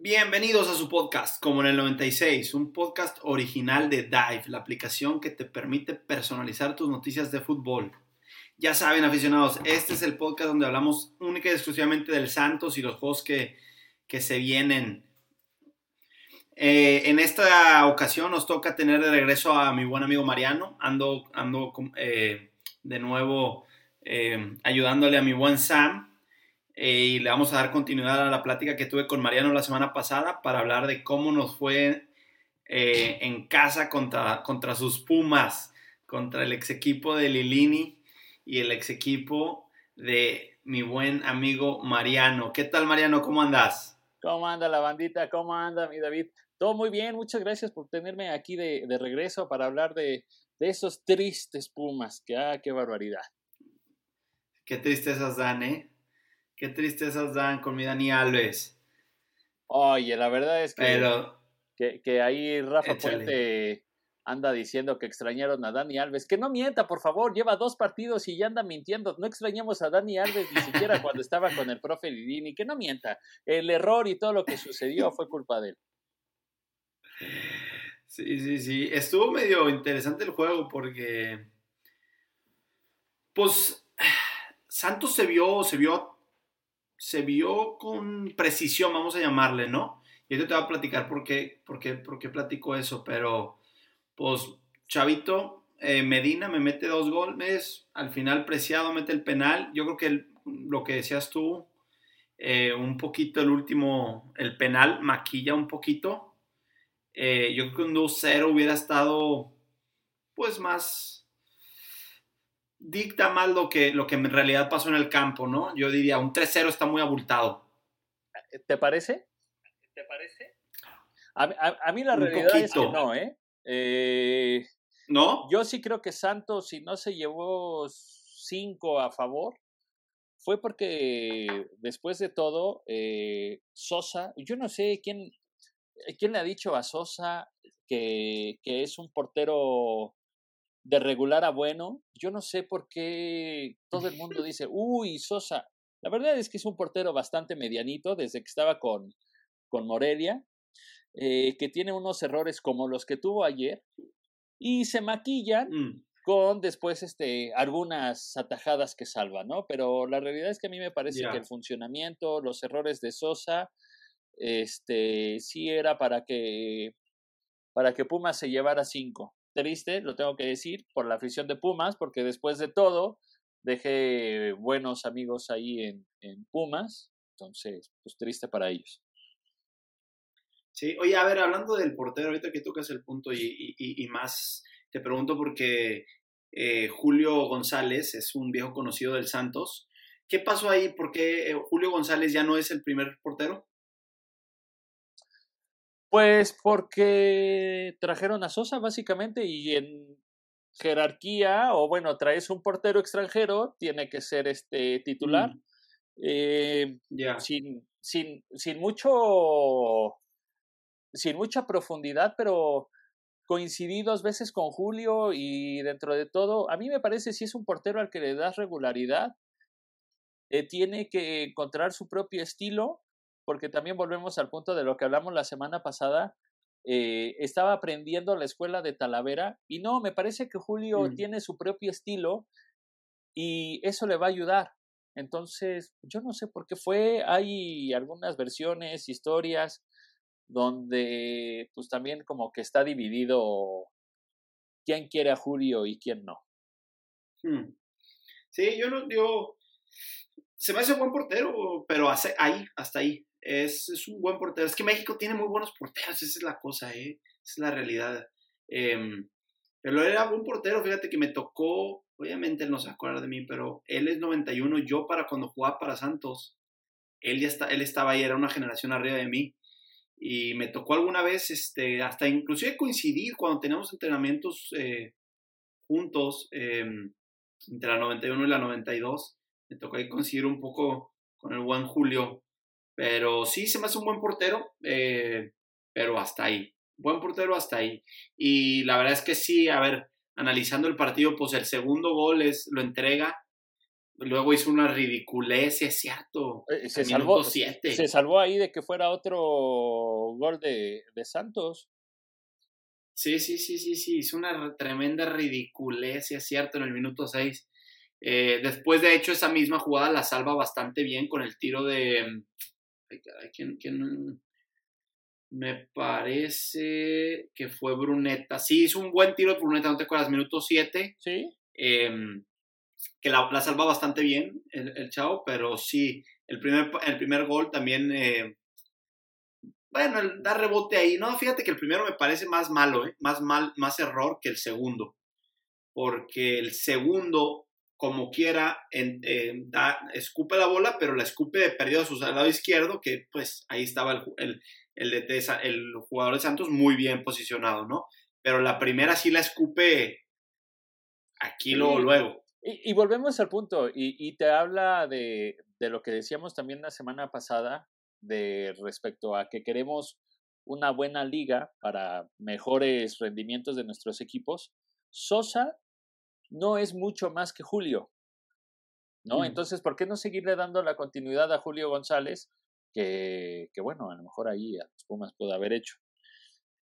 Bienvenidos a su podcast, como en el 96, un podcast original de Dive, la aplicación que te permite personalizar tus noticias de fútbol. Ya saben, aficionados, este es el podcast donde hablamos única y exclusivamente del Santos y los juegos que, que se vienen. Eh, en esta ocasión nos toca tener de regreso a mi buen amigo Mariano. Ando, ando eh, de nuevo eh, ayudándole a mi buen Sam. y le vamos a dar continuidad a la plática que tuve con Mariano la semana pasada para hablar de cómo nos fue en casa contra, contra sus Pumas, contra el ex equipo de Lilini y el ex equipo de mi buen amigo Mariano. ¿Qué tal, Mariano? ¿Cómo andas? ¿Cómo anda la bandita? ¿Cómo anda mi David? Todo muy bien, muchas gracias por tenerme aquí de, regreso para hablar de, esos tristes Pumas. Que, ah, qué barbaridad. Qué tristezas dan, ¿eh? Qué tristezas dan con mi Dani Alves. Oye, la verdad es que, que, ahí Rafa Puente anda diciendo que extrañaron a Dani Alves. Que no mienta, por favor, lleva dos partidos y ya anda mintiendo. No extrañamos a Dani Alves ni siquiera cuando estaba con el profe Lidini. Que no mienta. El error y todo lo que sucedió fue culpa de él. Sí, sí, sí. Estuvo medio interesante el juego porque. Pues. Santos se vio, se vio. Se vio con precisión, vamos a llamarle, ¿no? Y yo te voy a platicar por qué, por qué, por qué platico eso, pero. Pues, Chavito eh, Medina me mete dos goles. Al final, Preciado mete el penal. Yo creo que lo que decías tú, eh, un poquito el último, el penal maquilla un poquito eh, yo creo que un 2-0 hubiera estado, pues, más. Dicta más lo que, lo que en realidad pasó en el campo, ¿no? Yo diría, un 3-0 está muy abultado. ¿Te parece? ¿Te parece? A, mí la realidad es que no, ¿eh? ¿eh? ¿No? Yo sí creo que Santos, si no se llevó 5 a favor, fue porque después de todo, eh, Sosa, yo no sé quién, ¿Quién le ha dicho a Sosa que, es un portero de regular a bueno? Yo no sé por qué todo el mundo dice, uy, Sosa. La verdad es que es un portero bastante medianito desde que estaba con, con Morelia, eh, que tiene unos errores como los que tuvo ayer y se maquillan mm. con después este, algunas atajadas que salvan, ¿no? Pero la realidad es que a mí me parece que el funcionamiento, los errores de Sosa, este, sí era para que, para que Pumas se llevara cinco. Triste, lo tengo que decir, por la afición de Pumas, porque después de todo dejé buenos amigos ahí en, en Pumas, entonces, pues triste para ellos. Sí, oye, a ver, hablando del portero, ahorita que tocas el punto y, y, más, te pregunto porque eh, Julio González es un viejo conocido del Santos. ¿Qué pasó ahí? ¿Por qué eh, Julio González ya no es el primer portero? Pues porque trajeron a Sosa básicamente y en jerarquía, o bueno, traes un portero extranjero, tiene que ser este titular. Mm. Eh, sin, sin, sin mucho sin mucha profundidad, pero coincidí dos veces con Julio y dentro de todo, a mí me parece si es un portero al que le das regularidad, eh, tiene que encontrar su propio estilo porque también volvemos al punto de lo que hablamos la semana pasada. Eh, estaba aprendiendo la escuela de Talavera y no, me parece que Julio mm. tiene su propio estilo y eso le va a ayudar. Entonces, yo no sé por qué fue, hay algunas versiones, historias, donde pues también como que está dividido quién quiere a Julio y quién no. Hmm. Sí, yo no, yo, se me hace un buen portero, pero hace, ahí, hasta ahí. Es, es, un buen portero. Es que México tiene muy buenos porteros, esa es la cosa, ¿eh? Es la realidad. Em, pero era buen portero, fíjate que me tocó, obviamente él no se acuerda de mí, pero él es 91, yo para cuando jugaba para Santos, él ya está, él estaba ahí, era una generación arriba de mí. Y me tocó alguna vez, este, hasta inclusive coincidir cuando teníamos entrenamientos eh, juntos, em, entre la 91 y la 92. Me tocó coincidir un poco con el buen Julio. Pero sí, se me hace un buen portero. Eh, pero hasta ahí. Buen portero hasta ahí. Y la verdad es que sí, a ver, analizando el partido, pues el segundo gol es, lo entrega. Luego hizo una ridiculez, es cierto. Eh, se, salvó, se salvó ahí de que fuera otro gol de, de Santos. Sí, sí, sí, sí, sí, hizo una tremenda ridiculez, es cierto, en el minuto 6. Eh, después, de hecho, esa misma jugada la salva bastante bien con el tiro de... ¿quién, quién? Me parece que fue Bruneta. Sí, hizo un buen tiro de Bruneta, ¿no te acuerdas? Minuto 7. Sí. Em, que la, salva bastante bien el, el, Chao, pero sí, el primer, el primer gol también eh, bueno, el dar rebote ahí. No, fíjate que el primero me parece más malo, ¿eh? más mal, más error que el segundo. Porque el segundo, como quiera, da, escupe la bola, pero la escupe de perdido a su lado izquierdo, que pues ahí estaba el, el, el, el jugador de Santos muy bien posicionado, ¿no? Pero la primera sí la escupe aquí luego, luego. Y, volvemos al punto, y, y te habla de, de, lo que decíamos también la semana pasada, de respecto a que queremos una buena liga para mejores rendimientos de nuestros equipos, Sosa no es mucho más que Julio. ¿No? Mm. Entonces, ¿por qué no seguirle dando la continuidad a Julio González? Que, que bueno, a lo mejor ahí a los Pumas puede haber hecho.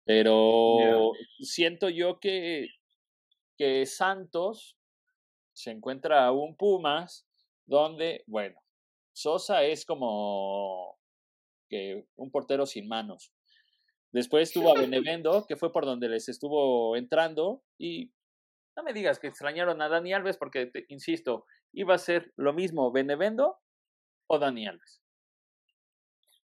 Pero siento yo que, que Santos se encuentra a un Pumas donde, bueno, Sosa es como que un portero sin manos. Después estuvo a Benevendo, que fue por donde les estuvo entrando, y no me digas que extrañaron a Dani Alves, porque, insisto, iba a ser lo mismo Benevendo o Dani Alves.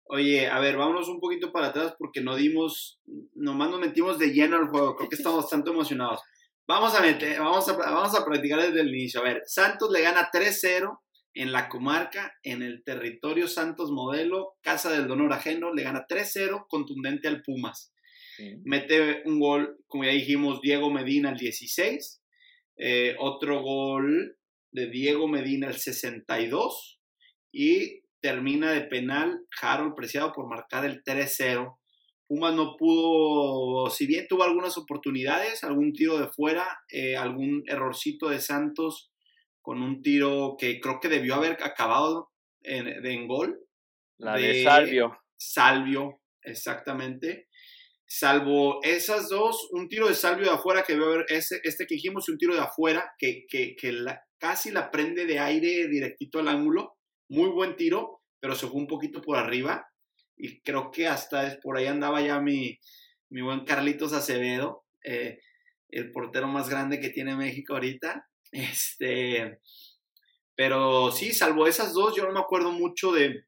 Oye, a ver, vámonos un poquito para atrás porque no dimos, nomás nos metimos de lleno al juego, creo que estamos bastante emocionados. Vamos a meter, vamos a, vamos a practicar desde el inicio. A ver, Santos le gana 3-0 en la comarca, en el territorio Santos Modelo, Casa del Donor Ajeno, le gana 3-0 contundente al Pumas. Mete un gol, como ya dijimos, Diego Medina al 16, eh, otro gol de Diego Medina al 62 y termina de penal Harold Preciado por marcar el 3-0. Pumas no pudo, si bien tuvo algunas oportunidades, algún tiro de fuera, eh, algún errorcito de Santos con un tiro que creo que debió haber acabado en, gol. La de, Salvio. Salvio, exactamente. Salvo esas dos, un tiro de Salvio de afuera que veo ese, este que dijimos, un tiro de afuera que, que, casi la prende de aire directito al ángulo. Muy buen tiro, pero se fue un poquito por arriba. Y creo que hasta por ahí andaba ya mi, mi buen Carlitos Acevedo, eh, el portero más grande que tiene México ahorita. Este, pero sí, salvo esas dos, yo no me acuerdo mucho de,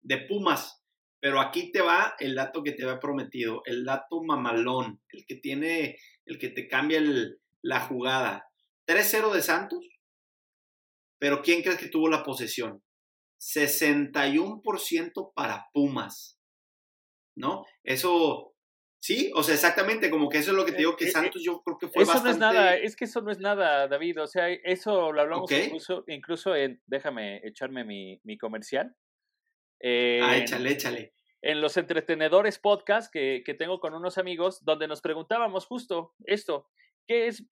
de Pumas. Pero aquí te va el dato que te había prometido, el dato mamalón, el que tiene, el que te cambia la jugada. 3-0 de Santos, pero ¿quién crees que tuvo la posesión? 61% para Pumas, ¿no? Eso Sí, o sea, exactamente, como que eso es lo que te digo que eh, eh, Santos yo creo que fue eso no es nada, es que eso no es nada, David, o sea, eso lo hablamos incluso, incluso en, déjame echarme mi, mi comercial. Ah, échale, échale. En los entretenedores podcast que, que tengo con unos amigos, donde nos preguntábamos justo esto, ¿qué es,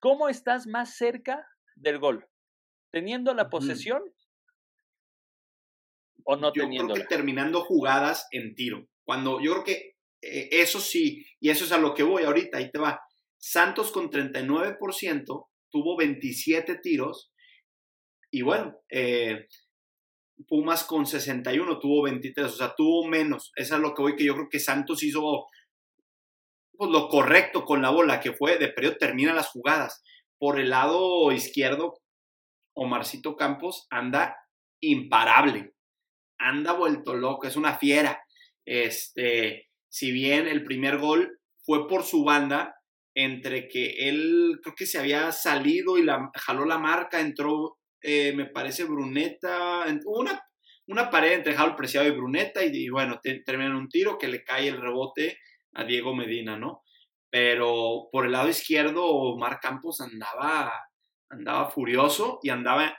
cómo estás más cerca del gol? ¿Teniendo la posesión o no teniendo? Yo creo que terminando jugadas en tiro. Cuando yo creo que eh, eso sí, y eso es a lo que voy ahorita, ahí te va. Santos con 39% tuvo 27 tiros y bueno, eh, Pumas con 61 tuvo 23, o sea, tuvo menos. Eso es lo que voy, que yo creo que Santos hizo pues, lo correcto con la bola, que fue de periodo termina las jugadas. Por el lado izquierdo, Omarcito Campos anda imparable, anda vuelto loco, es una fiera. Este, si bien el primer gol fue por su banda, entre que él creo que se había salido y la, jaló la marca, entró, eh, me parece, Bruneta, una, una pared entre Jalo Preciado y Bruneta, y, bueno, termina en un tiro que le cae el rebote a Diego Medina, ¿no? Pero por el lado izquierdo, Mar Campos andaba, andaba furioso y andaba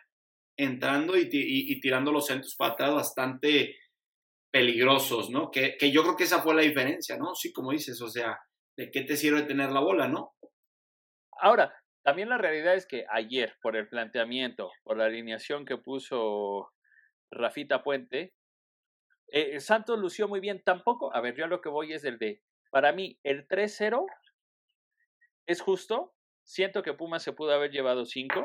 entrando y, y tirando los centros para bastante peligrosos, ¿no? Que, que yo creo que esa fue la diferencia, ¿no? Sí, como dices, o sea, ¿de qué te sirve tener la bola, no? Ahora, también la realidad es que ayer, por el planteamiento, por la alineación que puso Rafita Puente, eh, Santos lució muy bien. Tampoco, a ver, yo a lo que voy es el de, para mí, el 3-0 es justo. Siento que Pumas se pudo haber llevado 5.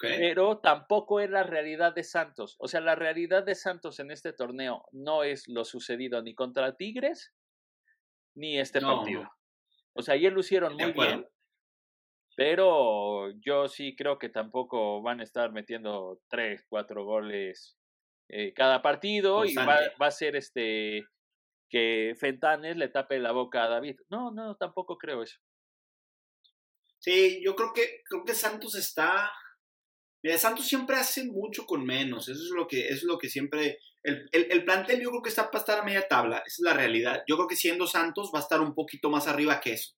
Pero tampoco es la realidad de Santos. O sea, la realidad de Santos en este torneo no es lo sucedido ni contra Tigres ni este partido. O sea, ayer lucieron muy bien. Pero yo sí creo que tampoco van a estar metiendo tres, cuatro goles eh, cada partido y va, va, a ser este que Fentanes le tape la boca a David. No, no, tampoco creo eso. Sí, yo creo que creo que Santos está. Mira, Santos siempre hace mucho con menos. Eso es lo que, es lo que siempre. El, el, el, plantel yo creo que está para estar a media tabla. Esa es la realidad. Yo creo que siendo Santos va a estar un poquito más arriba que eso.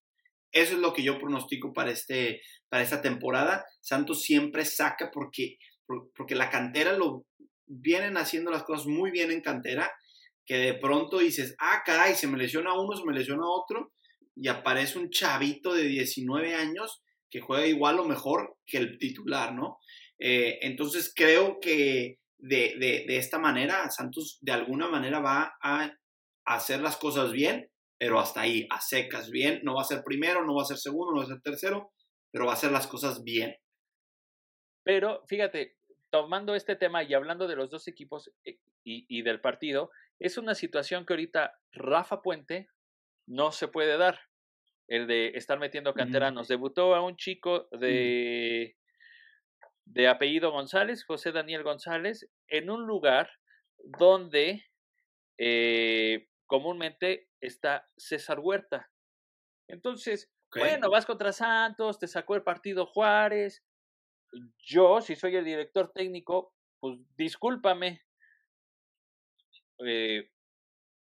Eso es lo que yo pronostico para, este, para esta temporada. Santos siempre saca porque, porque la cantera lo vienen haciendo las cosas muy bien en cantera, que de pronto dices, ah, caray, se me lesiona uno, se me lesiona otro, y aparece un chavito de 19 años que juega igual o mejor que el titular, ¿no? Eh, entonces creo que de, de, de, esta manera Santos de alguna manera va a hacer las cosas bien pero hasta ahí, a secas, bien. No va a ser primero, no va a ser segundo, no va a ser tercero, pero va a hacer las cosas bien. Pero fíjate, tomando este tema y hablando de los dos equipos eh, y, y del partido, es una situación que ahorita Rafa Puente no se puede dar. El de estar metiendo canteranos. Debutó a un chico de, de apellido González, José Daniel González, en un lugar donde eh, comúnmente está César Huerta. Entonces, bueno, vas contra Santos, te sacó el partido Juárez. Yo, si soy el director técnico, pues discúlpame. Eh,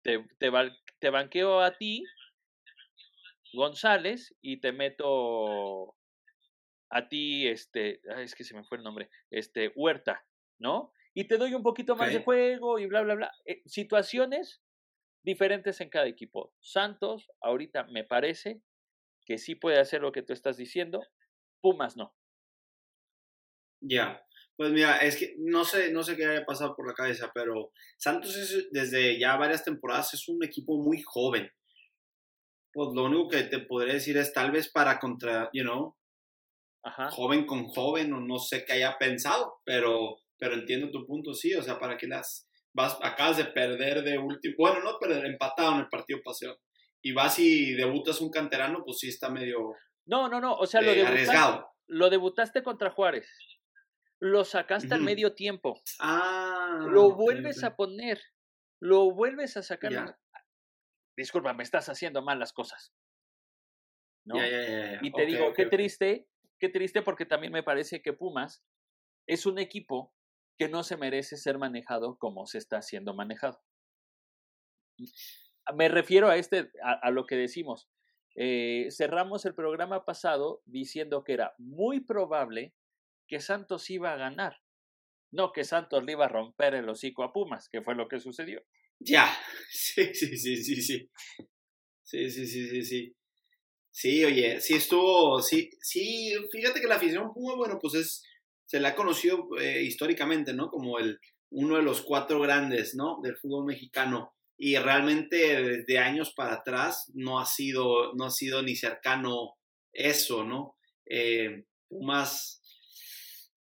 te, te, te banqueo a ti, González, y te meto a ti, este, es que se me fue el nombre, este, Huerta, ¿no? Y te doy un poquito más de juego y bla, bla, bla. Eh, situaciones diferentes en cada equipo. Santos, ahorita me parece que sí puede hacer lo que tú estás diciendo, Pumas no. Ya, pues mira, es que no sé, no sé qué haya pasado por la cabeza, pero Santos es, desde ya varias temporadas es un equipo muy joven. Pues lo único que te podría decir es tal vez para contra, you know, joven con joven, o no sé qué haya pensado, pero, pero entiendo tu punto, sí, o sea, para que las vas, acabas de perder de último, bueno, no perder, empatado en el partido paseo, y vas y debutas un canterano, pues sí está medio... No, no, no, o sea, lo, eh, debutaste, lo debutaste contra Juárez, lo sacaste al medio tiempo, ah, lo vuelves a poner, lo vuelves a sacar. Disculpa, me estás haciendo mal las cosas. ¿no? y te digo, qué triste, qué triste porque también me parece que Pumas es un equipo que no se merece ser manejado como se está siendo manejado. Me refiero a, este, a, lo que decimos. Eh, cerramos el programa pasado diciendo que era muy probable que Santos iba a ganar, no que Santos le iba a romper el hocico a Pumas, que fue lo que sucedió. Ya, sí, sí, sí, sí, sí. Sí, sí, sí, sí, sí. Sí, oye, sí estuvo, sí, sí, fíjate que la afición Puma, bueno, pues es, se le ha conocido eh, históricamente, ¿no? Como el, uno de los cuatro grandes, ¿no? Del fútbol mexicano. Y realmente desde años para atrás no ha sido, no ha sido ni cercano eso, ¿no? Eh, Pumas,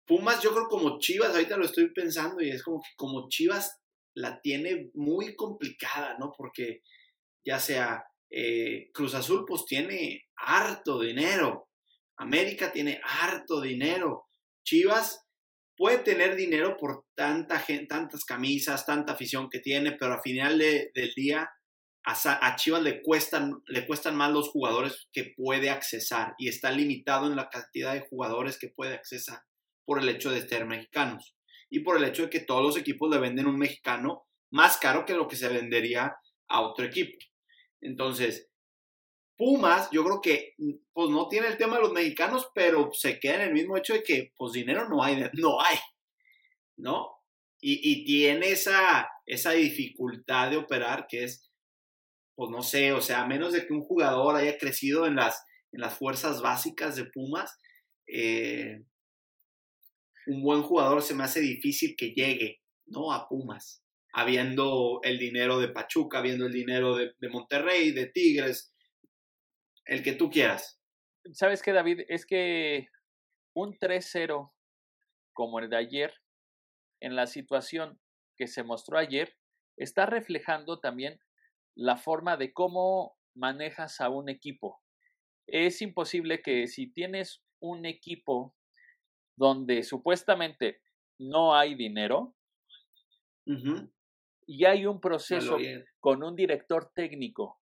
Pumas yo creo como Chivas, ahorita lo estoy pensando y es como que como Chivas la tiene muy complicada, ¿no? Porque ya sea eh, Cruz Azul pues tiene harto dinero, América tiene harto dinero, Chivas puede tener dinero por tanta gente, tantas camisas, tanta afición que tiene, pero al final del día a, Chivas le cuestan, le cuestan más los jugadores que puede accesar y está limitado en la cantidad de jugadores que puede accesar por el hecho de ser mexicanos y por el hecho de que todos los equipos le venden un mexicano más caro que lo que se vendería a otro equipo. Entonces, Pumas, yo creo que pues no tiene el tema de los mexicanos, pero se queda en el mismo hecho de que pues dinero no hay, no hay, ¿no? y, tiene esa, esa dificultad de operar que es, pues no sé, o sea, a menos de que un jugador haya crecido en las, en las fuerzas básicas de Pumas, eh, un buen jugador se me hace difícil que llegue, ¿no? A Pumas, habiendo el dinero de Pachuca, habiendo el dinero de, de Monterrey, de Tigres, el que tú quieras. ¿Sabes qué, David? Es que un 3-0 como el de ayer, en la situación que se mostró ayer, está reflejando también la forma de cómo manejas a un equipo. Es imposible que si tienes un equipo donde supuestamente no hay dinero y hay un proceso con un director técnico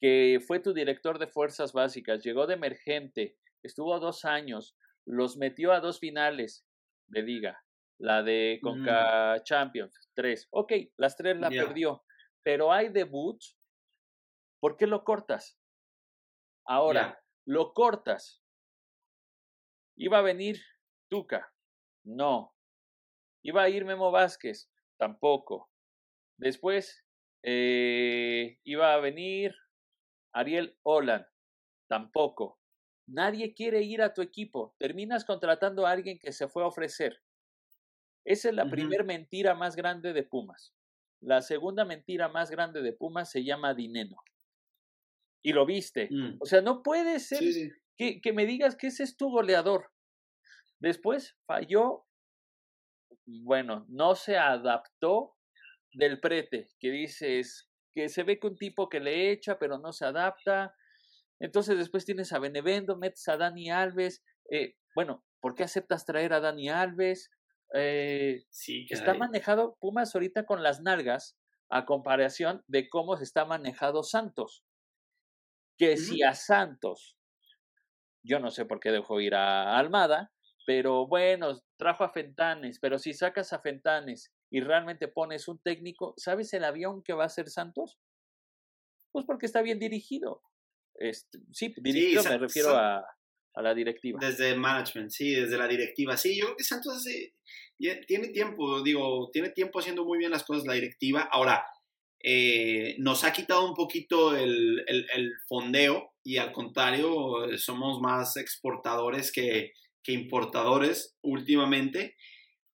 que fue tu director de fuerzas básicas, llegó de emergente, estuvo dos años, los metió a dos finales de liga, la de Conca Champions, tres. Ok, las tres la perdió, pero hay debuts. ¿Por qué lo cortas? Ahora, lo cortas. Iba a venir Tuca. No. Iba a ir Memo Vázquez. Tampoco. Después eh, iba a venir Ariel Holland. Tampoco. Nadie quiere ir a tu equipo. Terminas contratando a alguien que se fue a ofrecer. Esa es la primera mentira más grande de Pumas. La segunda mentira más grande de Pumas se llama dinero. Y lo viste. Mm. O sea, no puede ser Que, que, me digas que ese es tu goleador. Después falló, bueno, no se adaptó del prete, que dices que se ve que un tipo que le echa, pero no se adapta. Entonces después tienes a Benevendo, metes a Dani Alves. Eh, bueno, ¿por qué aceptas traer a Dani Alves? Eh, sí, está manejado Pumas ahorita con las nalgas a comparación de cómo se está manejado Santos. Que si a Santos, yo no sé por qué dejó ir a Almada, pero bueno, trajo a Fentanes, pero si sacas a Fentanes y realmente pones un técnico, ¿sabes el avión que va a ser Santos? Pues porque está bien dirigido. Este, sí, dirigido me refiero a, a, la directiva. Desde management, sí, desde la directiva. Sí, yo creo que Santos tiene tiempo, digo, tiene tiempo haciendo muy bien las cosas la directiva. Ahora, eh, nos ha quitado un poquito el, el, el, fondeo y al contrario, somos más exportadores que, que importadores últimamente,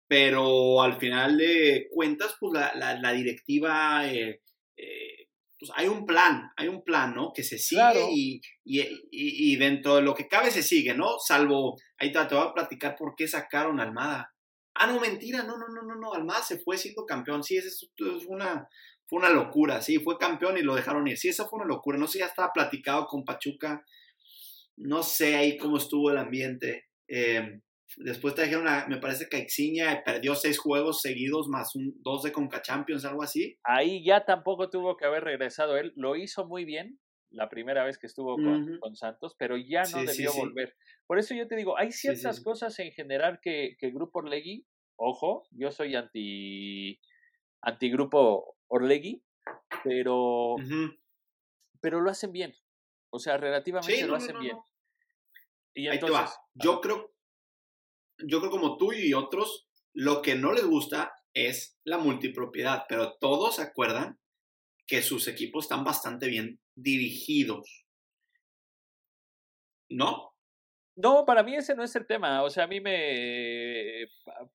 pero al final de cuentas, pues la, la, directiva, eh, eh, pues hay un plan, hay un plan, ¿no? Que se sigue y, y, y, dentro de lo que cabe se sigue, ¿no? Salvo, ahí te, te voy a platicar por qué sacaron a Almada. Ah, no, mentira, no, no, no, no, no, Almada se fue siendo campeón, sí, eso es una, fue una locura, sí, fue campeón y lo dejaron ir, sí, eso fue una locura, no sé, ya estaba platicado con Pachuca, no sé ahí cómo estuvo el ambiente, eh, después trajeron una, me parece que Ixiña perdió seis juegos seguidos más un, dos de Conca Champions, algo así. Ahí ya tampoco tuvo que haber regresado él. Lo hizo muy bien la primera vez que estuvo con, Santos, pero ya no debió volver. Por eso yo te digo, hay ciertas cosas en general que, que Grupo Orlegui, ojo, yo soy anti, anti Grupo Orlegui, pero, pero lo hacen bien. O sea, relativamente lo hacen bien. Ahí te va. Yo creo, yo creo como tú y otros, lo que no les gusta es la multipropiedad, pero todos se acuerdan que sus equipos están bastante bien dirigidos. ¿No? No, para mí ese no es el tema. O sea, a mí me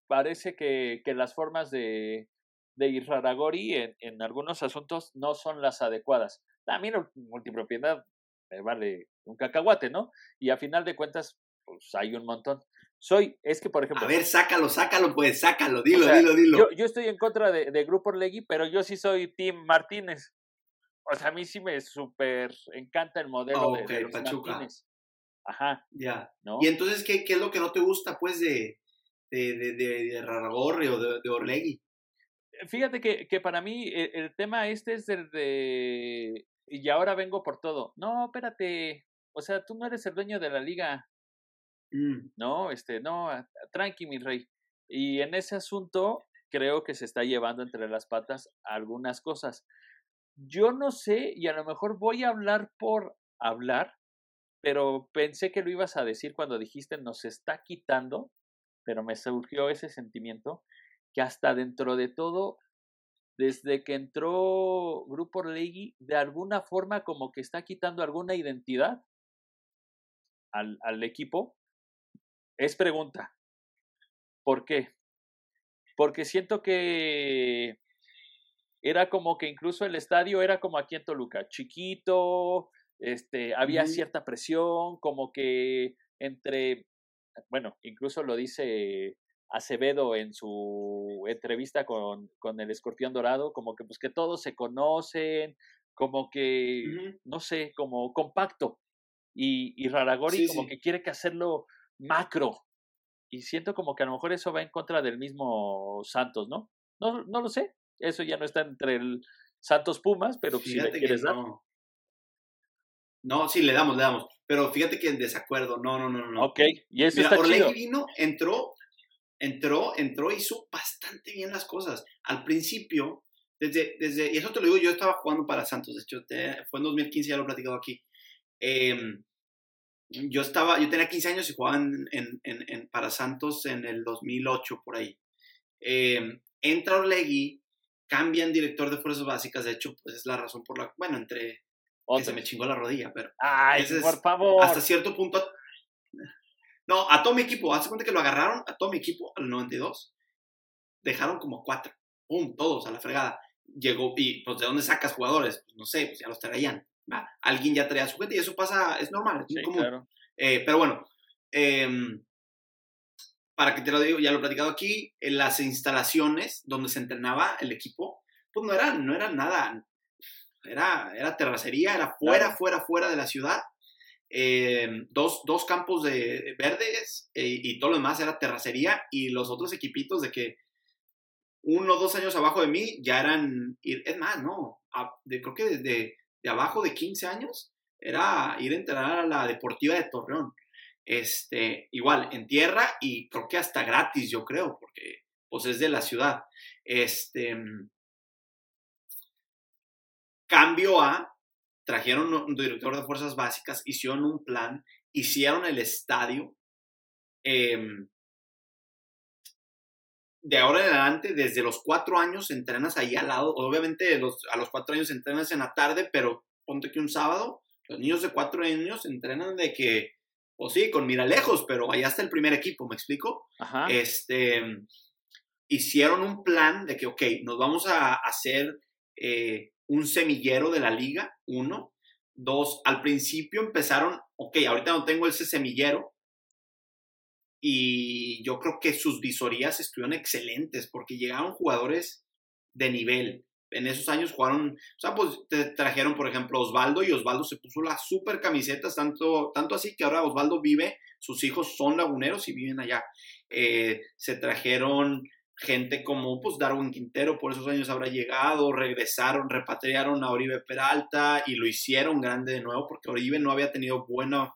parece que, que las formas de, de Irraragori en, en algunos asuntos no son las adecuadas. También la multipropiedad vale un cacahuate, ¿no? Y a final de cuentas, pues hay un montón. Soy, es que por ejemplo. A ver, sácalo, sácalo, pues, sácalo, dilo, dilo, dilo. Yo, yo, estoy en contra de, de Grupo Orlegui, pero yo sí soy Tim Martínez. O sea, a mí sí me súper encanta el modelo de, de Martínez. Ajá. Ya. ¿no? Y entonces, ¿qué, ¿qué, es lo que no te gusta, pues, de, de, de, de, Raragorri o de, de Orlegui? Fíjate que, que para mí el, el, tema este es del de y ahora vengo por todo. No, espérate, o sea, tú no eres el dueño de la liga. Mm. No, este, no, tranqui, mi rey. Y en ese asunto creo que se está llevando entre las patas algunas cosas. Yo no sé, y a lo mejor voy a hablar por hablar, pero pensé que lo ibas a decir cuando dijiste nos está quitando, pero me surgió ese sentimiento. que hasta dentro de todo, desde que entró Grupo Orlegui, de alguna forma como que está quitando alguna identidad al, al equipo. Es pregunta. ¿Por qué? Porque siento que era como que incluso el estadio era como aquí en Toluca, chiquito, este, había cierta presión, como que entre, bueno, incluso lo dice Acevedo en su entrevista con, con el escorpión dorado, como que pues que todos se conocen, como que, no sé, como compacto. Y, y Raragori como que quiere que hacerlo macro. Y siento como que a lo mejor eso va en contra del mismo Santos, ¿no? No, no lo sé. Eso ya no está entre el Santos Pumas, pero si le quieres dar. No, sí, le damos, le damos. Pero fíjate que en desacuerdo, no, no, no, no. Ok, y eso está chido. vino, entró, entró, entró, hizo bastante bien las cosas. Al principio, desde, desde, y eso te lo digo, yo estaba jugando para Santos, de hecho, fue en 2015, ya lo he platicado aquí. Em, yo estaba, yo tenía 15 años y jugaba en, en, en, para Santos en el 2008, por ahí. Eh, entra Orlegui, cambian director de fuerzas básicas, de hecho, pues es la razón por la, bueno, entre que se me chingó la rodilla, pero... Ay, por favor. Hasta cierto punto... No, a todo mi equipo, hace cuenta que lo agarraron a todo mi equipo al 92, dejaron como cuatro, pum, todos a la fregada. Llegó, y pues, ¿de dónde sacas jugadores? Pues no sé, pues ya los traían. Alguien ya traía su gente y eso pasa, es normal, es común. Eh, pero bueno, em, para que te lo digo, ya lo he platicado aquí, en las instalaciones donde se entrenaba el equipo, pues no eran, no eran nada, era, era terracería, era fuera, fuera, fuera de la ciudad. Em, dos, dos, campos de verdes eh, y todo lo demás era terracería y los otros equipitos de que uno o dos años abajo de mí ya eran, es más, no, de, creo que desde de abajo de 15 años era ir a entrenar a la Deportiva de Torreón. Este, igual, en tierra y creo que hasta gratis, yo creo, porque pues es de la ciudad. Este, cambio a, trajeron un director de fuerzas básicas, hicieron un plan, hicieron el estadio. Em, de ahora en adelante, desde los cuatro años, entrenas ahí al lado. Obviamente, a los cuatro años entrenas en la tarde, pero ponte que un sábado, los niños de cuatro años entrenan de que, o pues sí, con mira lejos, pero allá está el primer equipo, ¿me explico? Este, hicieron un plan de que, ok, nos vamos a hacer eh, un semillero de la liga, uno. Dos, al principio empezaron, ok, ahorita no tengo ese semillero, y yo creo que sus visorías estuvieron excelentes porque llegaron jugadores de nivel. En esos años jugaron, o sea, pues trajeron, por ejemplo, Osvaldo y Osvaldo se puso las super camisetas, tanto, tanto así que ahora Osvaldo vive, sus hijos son laguneros y viven allá. Eh, se trajeron gente como pues Darwin Quintero, por esos años habrá llegado, regresaron, repatriaron a Oribe Peralta y lo hicieron grande de nuevo porque Oribe no había tenido buena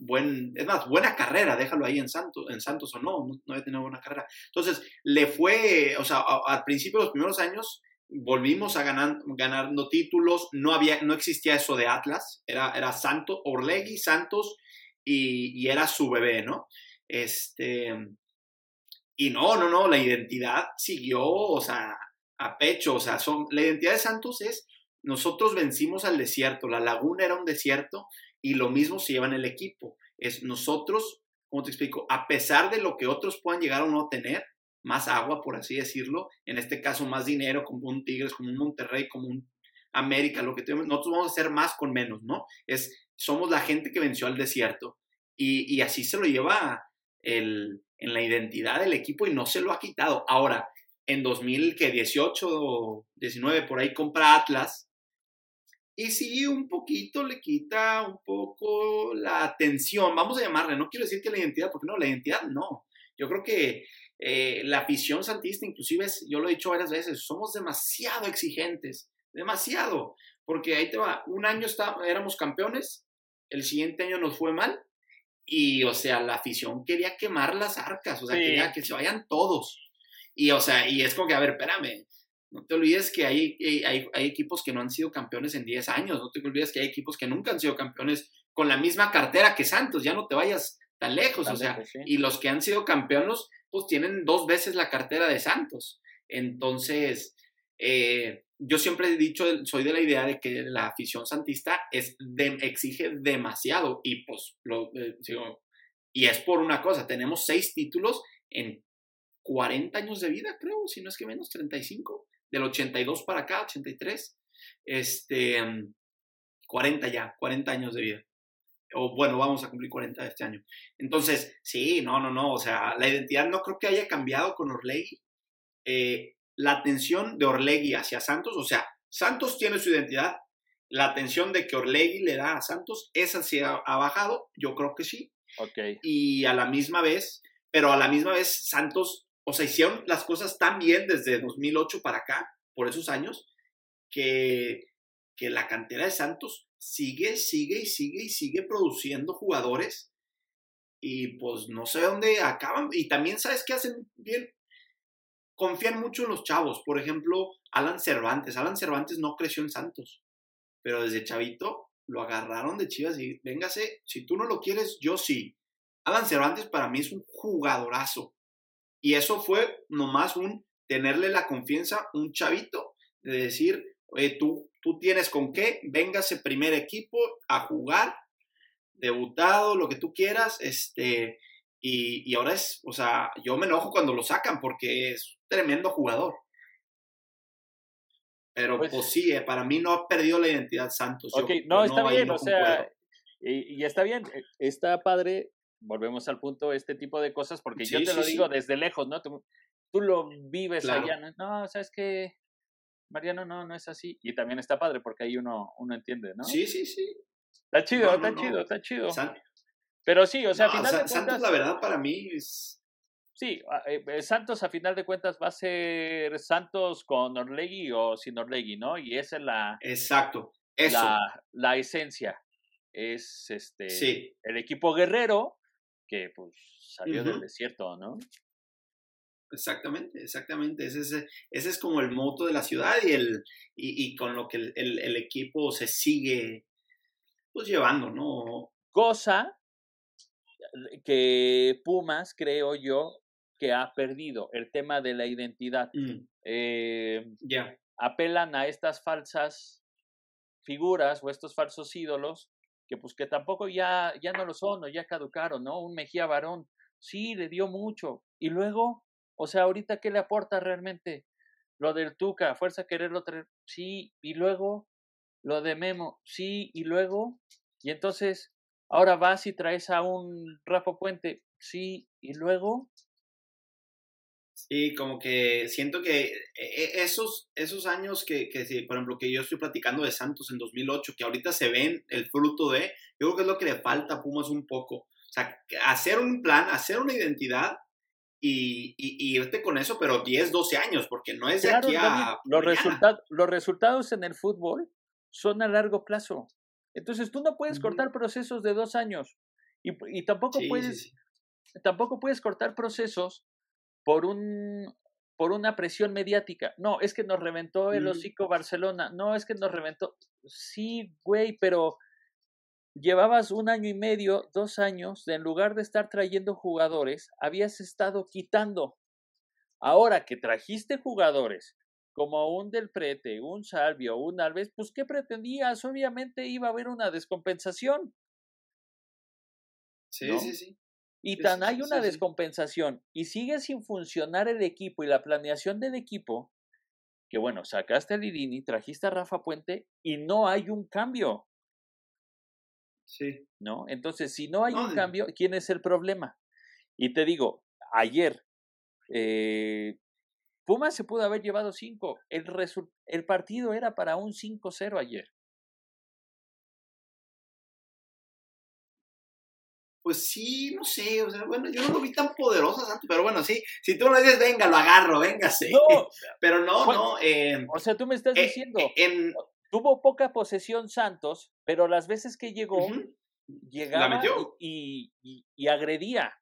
buen, es más, buena carrera, déjalo ahí en Santos, en Santos o no, no, había tenido buena carrera. Entonces, le fue, o sea, al principio de los primeros años, volvimos a ganar, ganando títulos, no, había, no existía eso de Atlas, era, era Santos, Orlegui, Santos, y, y, era su bebé, ¿no? Este, y no, no, no, la identidad siguió, o sea, a pecho, o sea, son, la identidad de Santos es, nosotros vencimos al desierto, la laguna era un desierto, y lo mismo se lleva en el equipo. Es nosotros, ¿cómo te explico? A pesar de lo que otros puedan llegar o no tener, más agua, por así decirlo, en este caso más dinero, como un Tigres, como un Monterrey, como un América, lo que tenemos, nosotros vamos a hacer más con menos, ¿no? Es, somos la gente que venció al desierto. Y, y así se lo lleva el, en la identidad del equipo y no se lo ha quitado. Ahora, en 2018 o 19, por ahí compra Atlas y sí, un poquito le quita un poco la atención, vamos a llamarle, no quiero decir que la identidad, porque no, la identidad no. Yo creo que eh, la afición santista, inclusive, yo lo he dicho varias veces, somos demasiado exigentes, demasiado, porque ahí te va, un año está, éramos campeones, el siguiente año nos fue mal, y o sea, la afición quería quemar las arcas, o sea, quería que se vayan todos. Y o sea, y es como que, a ver, espérame, no te olvides que hay, eh, hay, hay, equipos que no han sido campeones en 10 años. No te olvides que hay equipos que nunca han sido campeones con la misma cartera que Santos. Ya no te vayas tan lejos. o sea, y los que han sido campeones, pues tienen dos veces la cartera de Santos. Entonces, eh, yo siempre he dicho, soy de la idea de que la afición santista es exige demasiado y pues lo eh, y es por una cosa, tenemos seis títulos en 40 años de vida, creo, si no es que menos, 35, del 82 para acá, 83, este, 40 ya, 40 años de vida. O bueno, vamos a cumplir 40 este año. Entonces, sí, no, no, no, o sea, la identidad no creo que haya cambiado con Orlegui. Eh, la atención de Orlegui hacia Santos, o sea, Santos tiene su identidad, la atención de que Orlegui le da a Santos, ¿esa sí ha, bajado? Yo creo que sí. Y a la misma vez, pero a la misma vez Santos, o sea, hicieron las cosas tan bien desde 2008 para acá, por esos años, que, que la cantera de Santos sigue, sigue y sigue y sigue produciendo jugadores y pues no sé dónde acaban. Y también sabes qué hacen bien, confían mucho en los chavos. Por ejemplo, Alan Cervantes. Alan Cervantes no creció en Santos, pero desde chavito lo agarraron de Chivas y véngase, si tú no lo quieres, yo sí. Alan Cervantes para mí es un jugadorazo. Y eso fue nomás un tenerle la confianza, un chavito, de decir, oye, tú, tú tienes con qué, véngase primer equipo a jugar, debutado, lo que tú quieras, este, y, y, ahora es, o sea, yo me enojo cuando lo sacan porque es tremendo jugador. Pero pues, pues sí, eh, para mí no ha perdido la identidad Santos. Ok, no, está bien, o sea, y, está bien, eh, está padre, volvemos al punto, este tipo de cosas, porque yo te lo digo desde lejos, ¿no? Tú, lo vives allá, ¿no? No, sabes que Mariano no, no es así. Y también está padre porque ahí uno, uno entiende, ¿no? Sí, sí, sí. Está chido, está chido, está chido. Pero sí, o sea, a final de cuentas, Santos, la verdad, para mí es. Sí, eh, eh, Santos, a final de cuentas, va a ser Santos con Orlegui o sin Orlegui, ¿no? Y esa es la. Exacto. Eso. La, la esencia. Es este. Sí. El equipo guerrero que, pues, salió del desierto, ¿no? Exactamente, exactamente. Ese es, ese es como el moto de la ciudad y, el, y, y con lo que el, el, el, equipo se sigue pues llevando, ¿no? Cosa que Pumas, creo yo, que ha perdido el tema de la identidad. Mm. Eh, ya. Apelan a estas falsas figuras o estos falsos ídolos que pues que tampoco ya, ya no lo son o ya caducaron, ¿no? Un Mejía Varón, sí, le dio mucho. Y luego, o sea, ahorita, ¿qué le aporta realmente? Lo del Tuca, fuerza quererlo traer, sí, y luego lo de Memo, sí, y luego, y entonces, Ahora vas y traes a un Rafa Puente, sí, y luego. Sí, como que siento que e, e, esos, esos años que, que, por ejemplo, que yo estoy platicando de Santos en 2008, que ahorita se ven el fruto de, yo creo que es lo que le falta a Pumas un poco. O sea, hacer un plan, hacer una identidad y, y, irte con eso, pero 10, 12 años, porque no es de aquí a... Los, resultados los resultados en el fútbol son a largo plazo. Entonces tú no puedes cortar procesos de dos años y, y tampoco puedes tampoco puedes cortar procesos por un por una presión mediática. No, es que nos reventó el hocico Barcelona. No, es que nos reventó. Sí, güey, pero llevabas un año y medio, dos años, de en lugar de estar trayendo jugadores, habías estado quitando. Ahora que trajiste jugadores como un Del Prete, un Salvio, un Alves, pues ¿qué pretendías? Obviamente iba a haber una descompensación. Sí, sí, sí. Y tan hay una descompensación y sigue sin funcionar el equipo y la planeación del equipo, que bueno, sacaste a Lidini, trajiste a Rafa Puente y no hay un cambio. Sí. ¿No? Entonces, si no hay un cambio, ¿quién es el problema? Y te digo, ayer, eh, Pumas se pudo haber llevado cinco. El, el partido era para un 5-0 ayer. Pues sí, no sé, o sea, bueno, yo no lo vi tan poderoso, Santos, pero bueno, sí, si tú lo dices, venga, lo agarro, véngase. No, pero no, no. Eh, o sea, tú me estás eh, diciendo, eh, tuvo poca posesión Santos, pero las veces que llegó, llegaba y, y, agredía.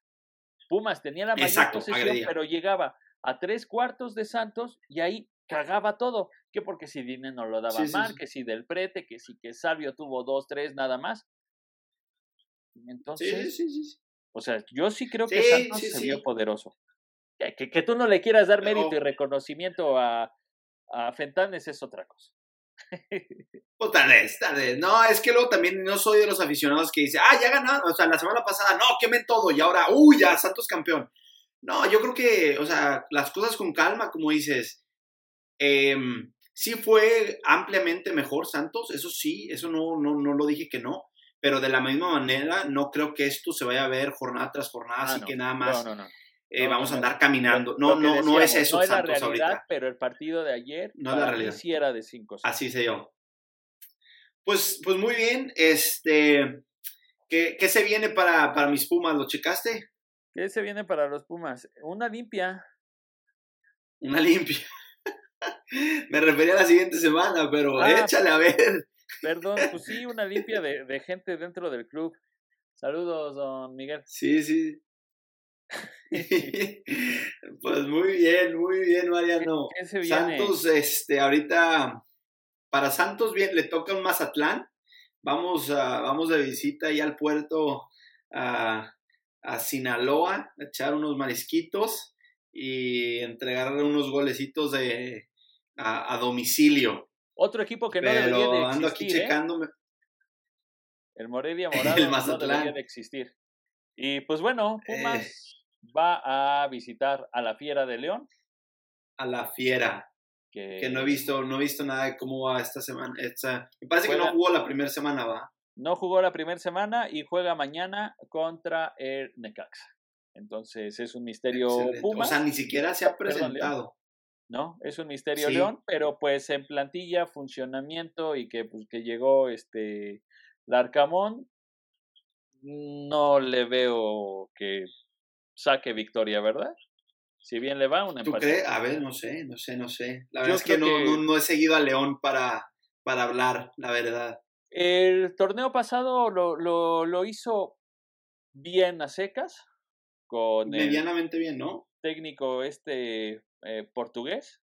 Pumas tenía la mayor posesión, pero llegaba a tres cuartos de Santos y ahí cagaba todo. Que porque si Dine no lo daba mal, que si del prete, que si que Salvio tuvo dos, tres, nada más. Entonces, sí, sí, sí. o sea, yo sí creo que Santos se vio poderoso. Que, que, tú no le quieras dar mérito y reconocimiento a, a Fentanes es otra cosa. pues tal vez, tal vez. No, es que luego también no soy de los aficionados que dicen, ah, ya ganaron, o sea, la semana pasada, no, quemen todo y ahora, uy, ya, Santos campeón. No, yo creo que, o sea, las cosas con calma, como dices, eh, sí fue ampliamente mejor Santos, eso sí, eso no, no, no lo dije que no, pero de la misma manera no creo que esto se vaya a ver jornada tras jornada, ah, así que nada más eh, vamos a andar caminando. No, no, no es eso no es Santos la realidad, ahorita. Pero el partido de ayer no es la realidad. sí era de 5 Así se dio. Pues, pues muy bien, este, ¿qué, qué se viene para, para mis Pumas? ¿Lo checaste? ¿Qué se viene para los Pumas? Una limpia. Una limpia. Me refería a la siguiente semana, pero ah, échale a ver. Perdón, pues sí, una limpia de, de, gente dentro del club. Saludos, don Miguel. Sí, sí. pues muy bien, muy bien, Mariano. Santos, este, ahorita, para Santos bien, le toca un Mazatlán. Vamos, a, vamos de visita ahí al puerto a, a Sinaloa, a echar unos marisquitos y entregarle unos golecitos de, a, domicilio. Otro equipo que no debería de existir. aquí ¿eh? checándome. El Morelia Morado no debería de existir. Y pues bueno, Pumas eh. va a visitar a la Fiera de León. A la Fiera. Que, no he visto, no he visto nada de cómo va esta semana. me parece que no jugó la primera semana, ¿va? No jugó la primera semana y juega mañana contra el Necaxa. Entonces es un misterio O sea, ni siquiera se ha presentado. ¿No? Es un misterio León, pero pues en plantilla, funcionamiento y que pues que llegó este Larcamón, no le veo que saque victoria, ¿verdad? Si bien le va una ¿Tú crees? A ver, no sé, no sé, no sé. La verdad es que, no, No, he seguido a León para, para hablar, la verdad. El torneo pasado lo, lo, lo hizo bien a secas. Con Medianamente bien, ¿no? Técnico este eh, portugués.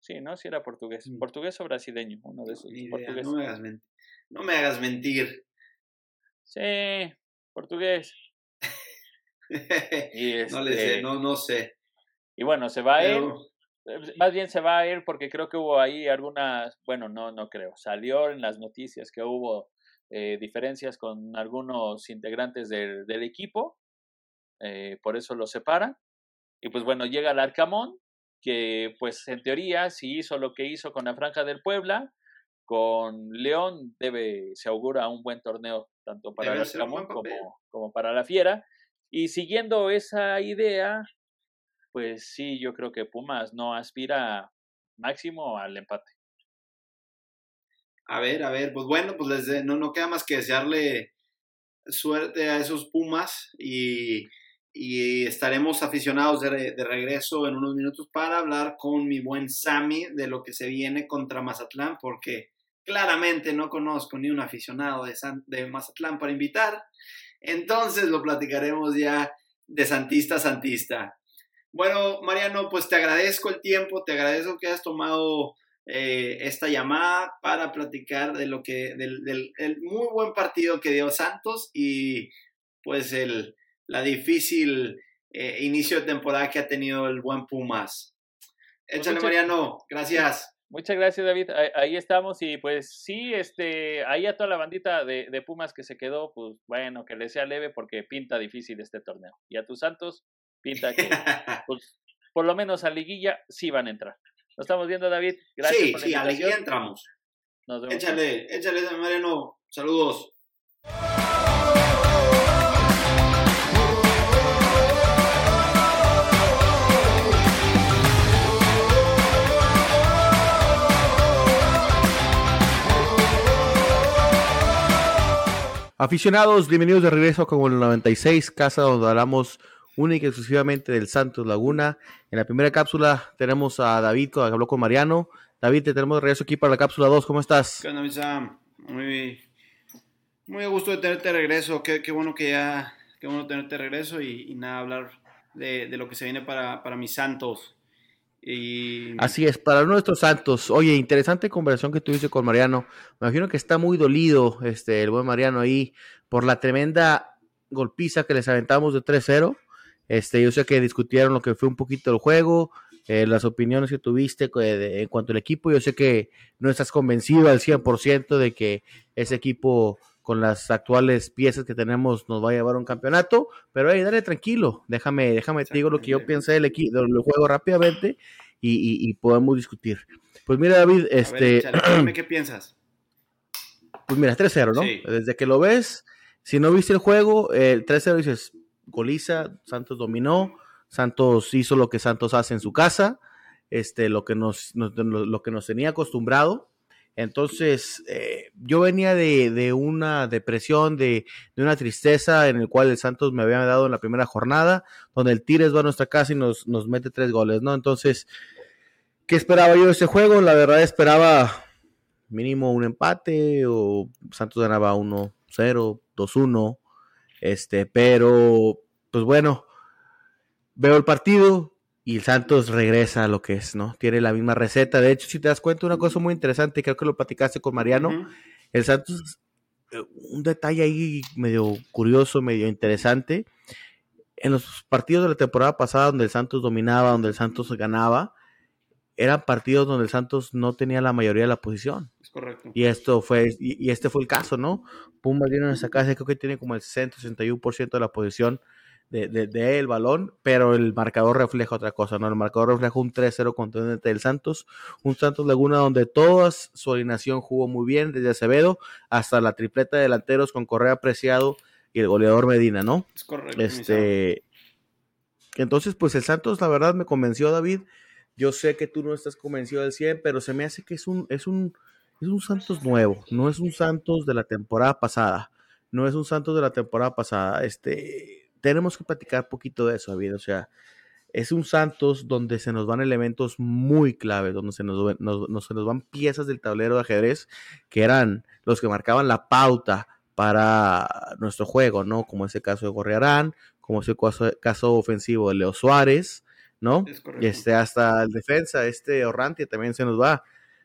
Sí, ¿no? Si era portugués. Mm. Portugués o brasileño, uno de esos. No, me hagas mentir. no me hagas mentir. Sí, portugués. no le sé, este no, no sé. Y bueno, se va a ir. Eh, más bien se va a ir porque creo que hubo ahí algunas, bueno, no, no creo. Salió en las noticias que hubo eh, diferencias con algunos integrantes del, del equipo. por eso lo separan. Y pues bueno, llega el Arcamón, que pues en teoría si hizo lo que hizo con la Franja del Puebla, con León debe, se augura un buen torneo tanto para el Arcamón como, como para la Fiera. Y siguiendo esa idea, pues sí, yo creo que Pumas no aspira máximo al empate. A ver, a ver, pues bueno, pues les no, no queda más que desearle suerte a esos Pumas y y estaremos aficionados de, de, regreso en unos minutos para hablar con mi buen Sammy de lo que se viene contra Mazatlán, porque claramente no conozco ni un aficionado de, de Mazatlán para invitar. Entonces lo platicaremos ya de Santista a Santista. Bueno, Mariano, pues te agradezco el tiempo, te agradezco que hayas tomado eh, esta llamada para platicar de lo que, del, del el muy buen partido que dio Santos y pues el, la difícil eh, inicio de temporada que ha tenido el buen Pumas. Pues Échale, Mariano, gracias. Muchas gracias, David. Ahí, estamos y pues sí, este, ahí a toda la bandita de, Pumas que se quedó, pues bueno, que le sea leve porque pinta difícil este torneo. Y a tus Santos, pinta que, pues, por lo menos a liguilla sí van a entrar. Lo estamos viendo, David. Gracias. Sí, sí, a liguilla entramos. Nos vemos. Échale, échale, Mariano. Saludos. Aficionados, bienvenidos de regreso con el 96, casa donde hablamos única y exclusivamente del Santos Laguna. En la primera cápsula tenemos a David, que habló con Mariano. David, te tenemos de regreso aquí para la cápsula 2. ¿Cómo estás? ¿Qué onda, Muy, muy a gusto de tenerte de regreso. Qué, bueno que ya, qué bueno tenerte de regreso y, nada, hablar de, lo que se viene para, para mis Santos. Así es, para nuestros santos. Oye, interesante conversación que tuviste con Mariano. Me imagino que está muy dolido este, el buen Mariano ahí por la tremenda golpiza que les aventamos de 3-0. Este, yo sé que discutieron lo que fue un poquito el juego, eh, las opiniones que tuviste eh, en cuanto al equipo. Yo sé que no estás convencido al 100% de que ese equipo con las actuales piezas que tenemos nos va a llevar a un campeonato, pero hey, dale tranquilo, déjame, déjame te digo lo que yo pensé del equipo, del juego rápidamente y, podemos discutir. Pues mira, David, este. ¿qué piensas? Pues mira, 3-0, ¿no? Desde que lo ves, si no viste el juego, el 3-0 dices, goliza, Santos dominó, Santos hizo lo que Santos hace en su casa, este, lo que nos, lo que nos tenía acostumbrado. Entonces, eh, yo venía de, una depresión, de, una tristeza en el cual el Santos me había dado en la primera jornada, donde el Tires va a nuestra casa y nos, nos mete tres goles, ¿no? Entonces, ¿qué esperaba yo de ese juego? La verdad esperaba mínimo un empate o Santos ganaba 1-0, 2-1, este, pero, pues bueno, veo el partido y el Santos regresa a lo que es, ¿no? Tiene la misma receta. De hecho, si te das cuenta, una cosa muy interesante, creo que lo platicaste con Mariano, el Santos, eh, un detalle ahí medio curioso, medio interesante. En los partidos de la temporada pasada donde el Santos dominaba, donde el Santos ganaba, eran partidos donde el Santos no tenía la mayoría de la posición. Es correcto. Y esto fue, y, este fue el caso, ¿no? Pumas en esa casa, creo que tiene como el 60-61% de la posición de, de, el balón, pero el marcador refleja otra cosa, ¿no? El marcador refleja un 3-0 contundente del Santos, un Santos Laguna donde toda su alineación jugó muy bien, desde Acevedo hasta la tripleta de delanteros con Correa Preciado y el goleador Medina, ¿no? Es correcto. Este, entonces, pues el Santos, la verdad, me convenció, David. Yo sé que tú no estás convencido del 100, pero se me hace que es un, es un, es un Santos nuevo, no es un Santos de la temporada pasada, no es un Santos de la temporada pasada. Este, tenemos que platicar poquito de eso, David. O sea, es un Santos donde se nos van elementos muy claves, donde se nos, se nos van piezas del tablero de ajedrez que eran los que marcaban la pauta para nuestro juego, ¿no? Como ese caso de Gorriarán, como ese caso, caso ofensivo de Leo Suárez, ¿no? Y este, hasta el defensa, este Orrantia también se nos va.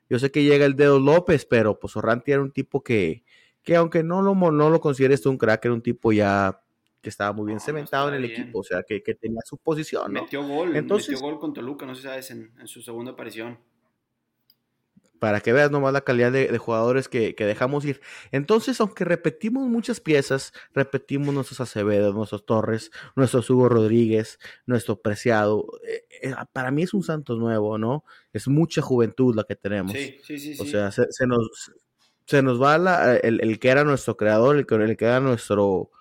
Yo sé que llega el dedo López, pero pues Orrantia era un tipo que, que aunque no lo, no lo consideres un crack, era un tipo ya que estaba muy bien cementado en el equipo, o sea, que, tenía su posición. Metió gol, Entonces, metió gol con Toluca, no sé si sabes, en, su segunda aparición. Para que veas nomás la calidad de, jugadores que, dejamos ir. Entonces, aunque repetimos muchas piezas, repetimos nuestros Acevedo, nuestros Torres, nuestro Hugo Rodríguez, nuestro Preciado, eh, eh, para mí es un Santos nuevo, ¿no? Es mucha juventud la que tenemos. Sí, sí, sí. O sea, se, nos, se nos va el, que era nuestro creador, el que era nuestro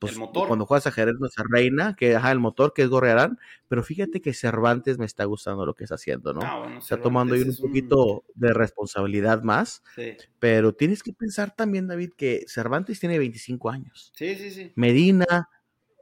pues, cuando juegas a Jerez nuestra reina, que deja el motor, que es Gorrearán, pero fíjate que Cervantes me está gustando lo que está haciendo, ¿no? Ah, está tomando ahí un poquito de responsabilidad más, pero tienes que pensar también, David, que Cervantes tiene 25 años. Sí, sí, sí. Medina,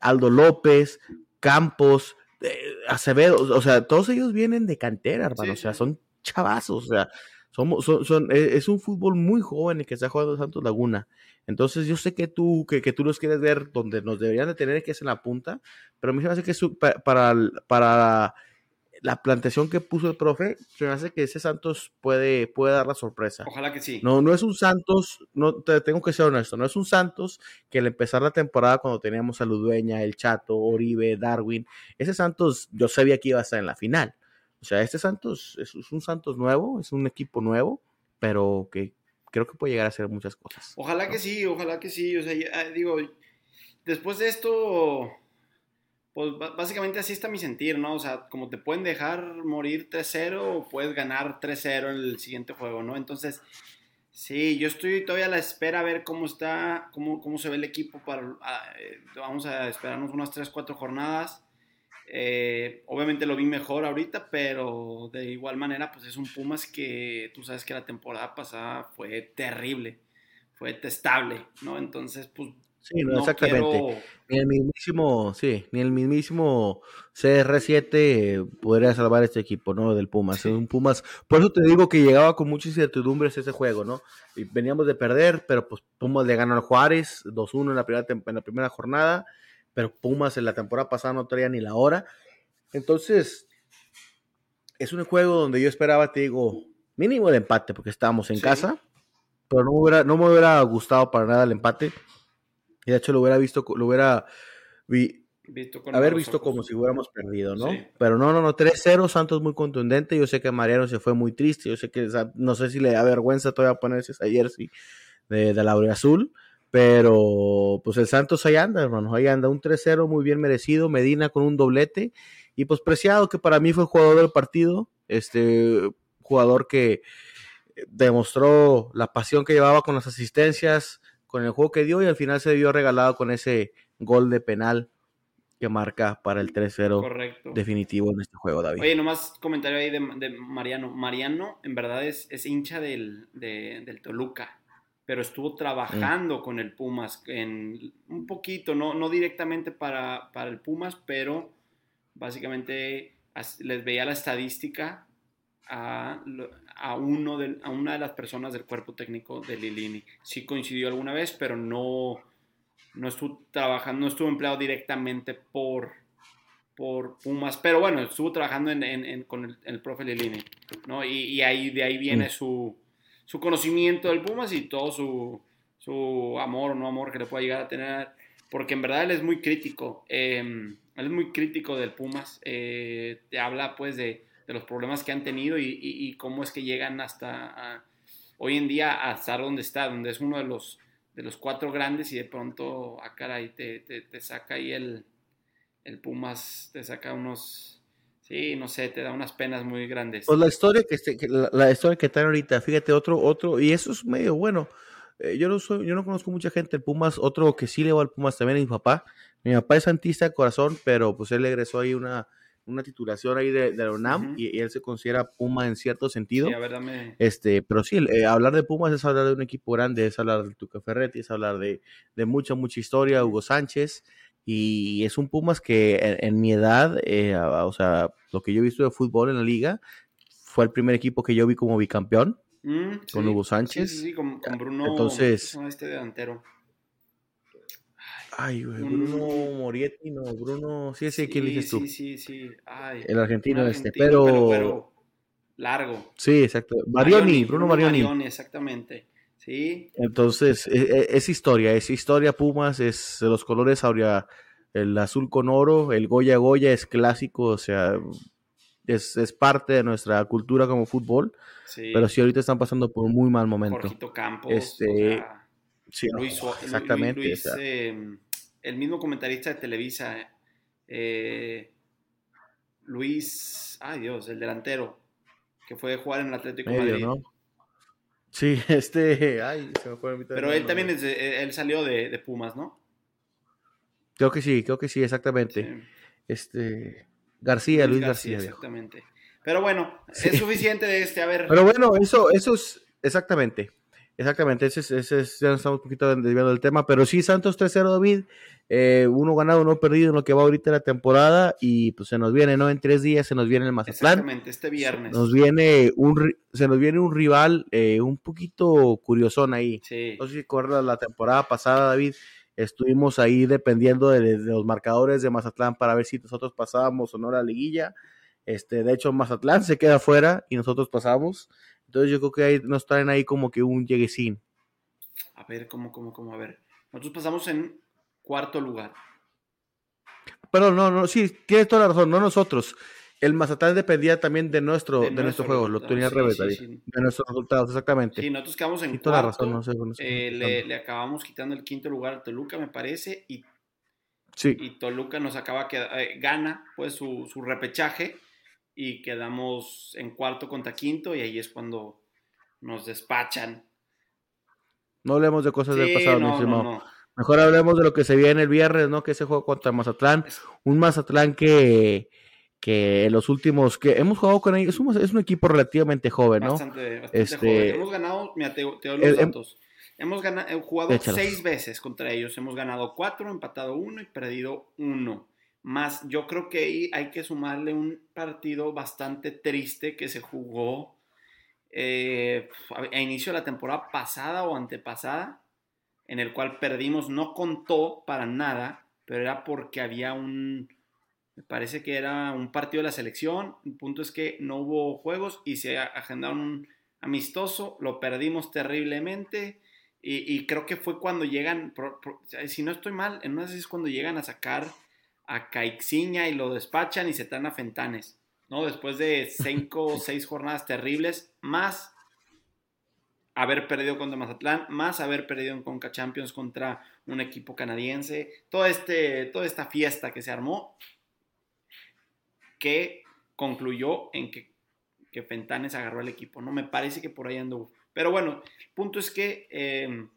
Aldo López, Campos, eh, Acevedo, o sea, todos ellos vienen de cantera, hermano, o sea, son chavazos, o sea, somos, son, e, es un fútbol muy joven el que está jugando Santos Laguna. Entonces yo sé que tú, que, que, tú los quieres ver donde nos deberían de tener, que es en la punta, pero a mí se me hace que para, para la plantación que puso el profe, se me hace que ese Santos puede, puede dar la sorpresa. Ojalá que sí. No, no es un Santos, no te tengo que ser honesto, no es un Santos que al empezar la temporada cuando teníamos a Ludueña, El Chato, Oribe, Darwin, ese Santos yo sabía que iba a estar en la final. O sea, este Santos es un Santos nuevo, es un equipo nuevo, pero que creo que puede llegar a hacer muchas cosas. Ojalá que sí, ojalá que sí. O sea, ah, digo, después de esto, pues básicamente así está mi sentir, ¿no? O sea, como te pueden dejar morir 3-0 o puedes ganar 3-0 en el siguiente juego, ¿no? Entonces, sí, yo estoy todavía a la espera a ver cómo está, cómo, cómo se ve el equipo para, ah, eh, vamos a esperarnos unas 3-4 jornadas. Eh, obviamente lo vi mejor ahorita, pero de igual manera, pues es un Pumas que tú sabes que la temporada pasada fue terrible, fue testable, ¿no? Entonces, pues. Sí, no, exactamente. Ni el mismísimo, sí, ni el mismísimo CR7 podría salvar este equipo, ¿no? Del Pumas. Es un Pumas. Por eso te digo que llegaba con muchas incertidumbres ese juego, ¿no? Y veníamos de perder, pero pues Pumas le ganó al Juárez 2-1 en la primera en la primera jornada pero Pumas en la temporada pasada no traía ni la hora. Entonces, es un juego donde yo esperaba, te digo, mínimo el empate, porque estábamos en casa, pero no me, hubiera, no me hubiera gustado para nada el empate. Y de hecho lo hubiera visto, lo hubiera, Visto con haber visto ojos. como si hubiéramos perdido, ¿no? Sí. Pero no, no, no, 3-0, Santos muy contundente. Yo sé que Mariano se fue muy triste. Yo sé que no sé si le da vergüenza todavía ponerse esa jersey de, de la azul. Pero pues el Santos ahí anda, hermano. Ahí anda un 3-0 muy bien merecido. Medina con un doblete. Y pues Preciado, que para mí fue el jugador del partido. Este jugador que demostró la pasión que llevaba con las asistencias, con el juego que dio y al final se vio regalado con ese gol de penal que marca para el 3-0 Correcto. definitivo en este juego, David. Oye, nomás comentario ahí de, de Mariano. Mariano, en verdad, es, es hincha del, de- del Toluca, pero estuvo trabajando con el Pumas en un poquito, no, no directamente para, para el Pumas, pero básicamente les veía la estadística a, a, uno del- a una de las personas del cuerpo técnico de Lilini. Sí coincidió alguna vez, pero no, no estuvo trabajando, no estuvo empleado directamente por, por Pumas, pero bueno, estuvo trabajando en, en- en- con el, el profe Lilini, ¿no? Y, y ahí, de ahí viene Mm. su, su conocimiento del Pumas y todo su, su amor o no amor que le pueda llegar a tener, porque en verdad él es muy crítico, eh, él es muy crítico del Pumas, eh, te habla pues de, de los problemas que han tenido y, cómo es que llegan hasta hoy en día a estar donde está, donde es uno de los, de los cuatro grandes y de pronto, a caray, te, te, te saca ahí el, el Pumas, te saca unos, sí, no sé, te da unas penas muy grandes. Pues la historia que, este- que la, la historia que traen ahorita, fíjate, otro, otro, y eso es medio bueno. Eh, yo no soy, yo no conozco mucha gente del Pumas, otro que sí le va al Pumas también es mi papá. Mi papá es santista de corazón, pero pues él le egresó ahí una, una titulación ahí de, de la UNAM Ujú. y, y él se considera Puma en cierto sentido. Sí, a ver, dame. Este, pero sí, eh, hablar de Pumas es hablar de un equipo grande, es hablar de Tuca Ferretti, es hablar de, de mucha, mucha historia, Hugo Sánchez, y es un Pumas que en, en mi edad, eh, o sea, lo que yo he visto de fútbol en la liga, fue el primer equipo que yo vi como bicampeón Mm, con sí, Hugo Sánchez. sí, sí, con, con Bruno. Entonces- ¿cómo se llama este delantero. Ay, güey, Un- Bruno Morietti, no, Bruno, sí, sí, ¿quién dices tú? Sí, sí, sí. Ay, El argentino este, argentino, pero... pero largo. Sí, exacto. Marioni, Bruno Marioni. exactamente. Sí, Entonces, e- e- es, historia, es historia Pumas, es los colores aurea, el azul con oro, el Goya Goya es clásico, o sea, es, es parte de nuestra cultura como fútbol, sí. pero sí ahorita están pasando por un muy mal momento. Jorgito Campos. Este, o sea, Sí, no, Luis, exactamente. Luis, eh, el mismo comentarista de Televisa, eh, Luis, ay Dios, el delantero, que fue a jugar en el Atlético de Madrid. ¿no? Sí, este, ay, se me fue ahorita Pero él también es de- él salió de, de Pumas, ¿no? Creo que sí, creo que sí, exactamente. Sí. Este, García, Luis, García. exactamente. Pero bueno, Sí. es suficiente de este, a ver. Pero bueno, eso, eso es exactamente. Exactamente, ese es, ese es- ya nos estamos un poquito desviando del tema, pero sí, Santos 3-0, David, eh, uno ganado, uno perdido en lo que va ahorita la temporada, y pues se nos viene, ¿no? En tres días se nos viene el Mazatlán, Exactamente, este viernes. nos viene un, se nos viene un rival eh, un poquito curiosón ahí. Sí. No sé si recuerdas la temporada pasada, David, estuvimos ahí dependiendo de, de los marcadores de Mazatlán para ver si nosotros pasábamos o no la liguilla. Este, de hecho, Mazatlán se queda fuera y nosotros pasamos. Entonces yo creo que ahí nos traen ahí como que un lleguesín. A ver, ¿cómo, cómo, cómo? A ver. Nosotros pasamos en cuarto lugar. Pero no, no, sí, tienes toda la razón, no nosotros. El Mazatlán dependía también de nuestro, de, nuestro juego, lo tenía al revés, sí, sí. De nuestros resultados, exactamente. Sí, nosotros quedamos en toda la cuarto. razón, no sé. no sé cómo eh, estamos le, acabamos quitando el quinto lugar a Toluca, me parece, y, Sí, y Toluca nos acaba que eh, gana pues su, su repechaje y quedamos en cuarto contra quinto y ahí es cuando nos despachan. no hablemos de cosas del pasado, mi no, estimado. no, no. Mejor hablemos de lo que se viene el viernes, ¿no? Que ese juego contra Mazatlán. Un Mazatlán que, que los últimos que hemos jugado con ellos, es un, es un equipo relativamente joven, ¿no? Bastante, bastante Este- joven. Hemos ganado, mira, te, te doy los El- em- datos. Hemos ganado, jugado Échalos. seis veces contra ellos. Hemos ganado cuatro, empatado uno y perdido uno. Más, yo creo que ahí hay que sumarle un partido bastante triste que se jugó eh, a inicio de la temporada pasada o antepasada, en el cual perdimos, no contó para nada, pero era porque había un, me parece que era un partido de la selección. El punto es que no hubo juegos y se agendaron un amistoso, lo perdimos terriblemente. Y, y creo que fue cuando llegan, si no estoy mal, en una esas es cuando llegan a sacar a Caixinha y lo despachan y se traen a Fentanes, ¿no? Después de cinco o seis jornadas terribles, más haber perdido contra Mazatlán, más haber perdido en Conca Champions contra un equipo canadiense, todo este, toda esta fiesta que se armó, que concluyó en que, que Fentanes agarró al equipo, ¿no? Me parece que por ahí anduvo. Pero bueno, el punto es que... Eh,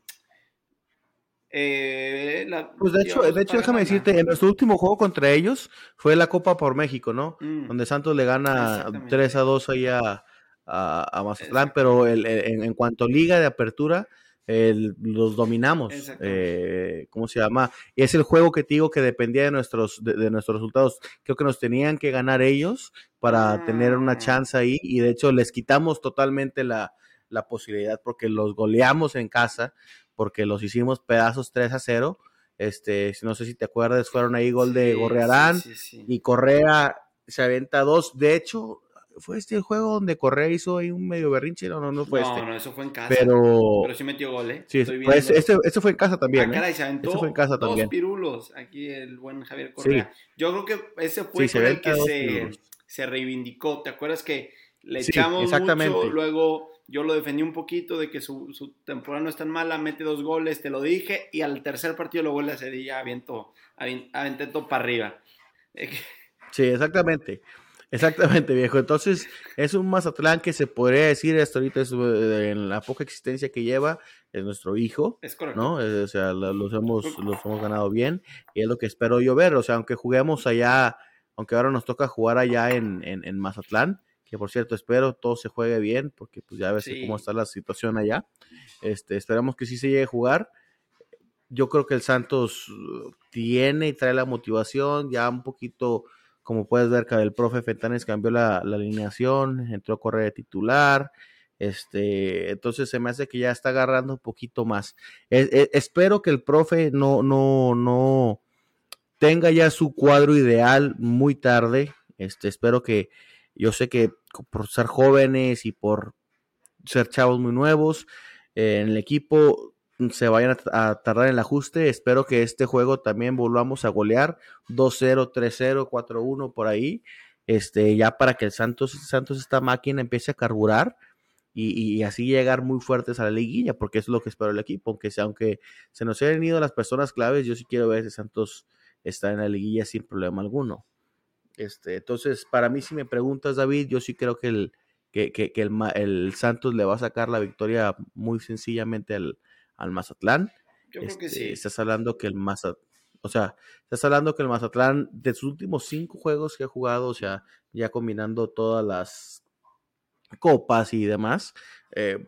eh, pues de hecho, de hecho déjame decirte, en nuestro último juego contra ellos fue la Copa por México, ¿no? Mm. Donde Santos le gana 3 a 2 ahí a, a, Mazatlán, pero el, en, cuanto a liga de apertura, los dominamos. Eh, ¿Cómo se llama? Y es el juego que te digo que dependía de nuestros, de, nuestros resultados. Creo que nos tenían que ganar ellos para tener una ah. chance ahí y de hecho les quitamos totalmente la, la posibilidad porque los goleamos en casa porque los hicimos pedazos 3 a 0. Este, no sé si te acuerdas, fueron ahí gol de Gorrearán y Correa se aventa dos. De hecho, fue este el juego donde Correa hizo ahí un medio berrinche, no, no, no fue este. No, no, eso fue en casa. Pero, pero sí metió gol, ¿eh? Sí, pues, este, este, fue en casa también. Ah, caray, se aventó fue en casa dos también. pirulos aquí el buen Javier Correa. Yo creo que ese fue el que se, se, reivindicó. ¿Te acuerdas que le echamos mucho, luego yo lo defendí un poquito de que su, temporada no es tan mala, mete dos goles, te lo dije, y al tercer partido lo vuelve a hacer y ya aviento, aventé todo para arriba. Sí, exactamente. Exactamente, viejo. Entonces, es un Mazatlán que se podría decir hasta ahorita eh, en la poca existencia que lleva, es nuestro hijo. Es correcto. ¿no? O sea, los hemos, los hemos ganado bien y es lo que espero yo ver. O sea, aunque juguemos allá, aunque ahora nos toca jugar allá en, en Mazatlán, que por cierto espero todo se juegue bien, porque pues ya ves cómo está la situación allá. Este, esperamos que sí se llegue a jugar. Yo creo que el Santos uh, tiene y trae la motivación, ya un poquito, como puedes ver, que el profe Fentanes cambió la, alineación, entró a correr de titular, este, entonces se me hace que ya está agarrando un poquito más. E, e, espero que el profe no, no, no tenga ya su cuadro ideal muy tarde. Este, espero que, yo sé que por ser jóvenes y por ser chavos muy nuevos eh, en el equipo se vayan a, tardar en el ajuste. Espero que este juego también volvamos a golear 2-0, 3-0, 4-1 por ahí. Este, ya para que el Santos, Santos esta máquina empiece a carburar y, así llegar muy fuertes a la liguilla, porque es lo que espero el equipo. Aunque, aunque se nos hayan ido las personas claves, yo sí quiero ver si Santos está en la liguilla sin problema alguno. Este, entonces, para mí, si me preguntas, David, yo sí creo que el, que, que, el, el, Santos le va a sacar la victoria muy sencillamente al, al Mazatlán. Yo creo que sí. Este, estás hablando que el Mazatlán, o sea, estás hablando que el Mazatlán, de sus últimos cinco juegos que ha jugado, o sea, ya combinando todas las copas y demás, eh,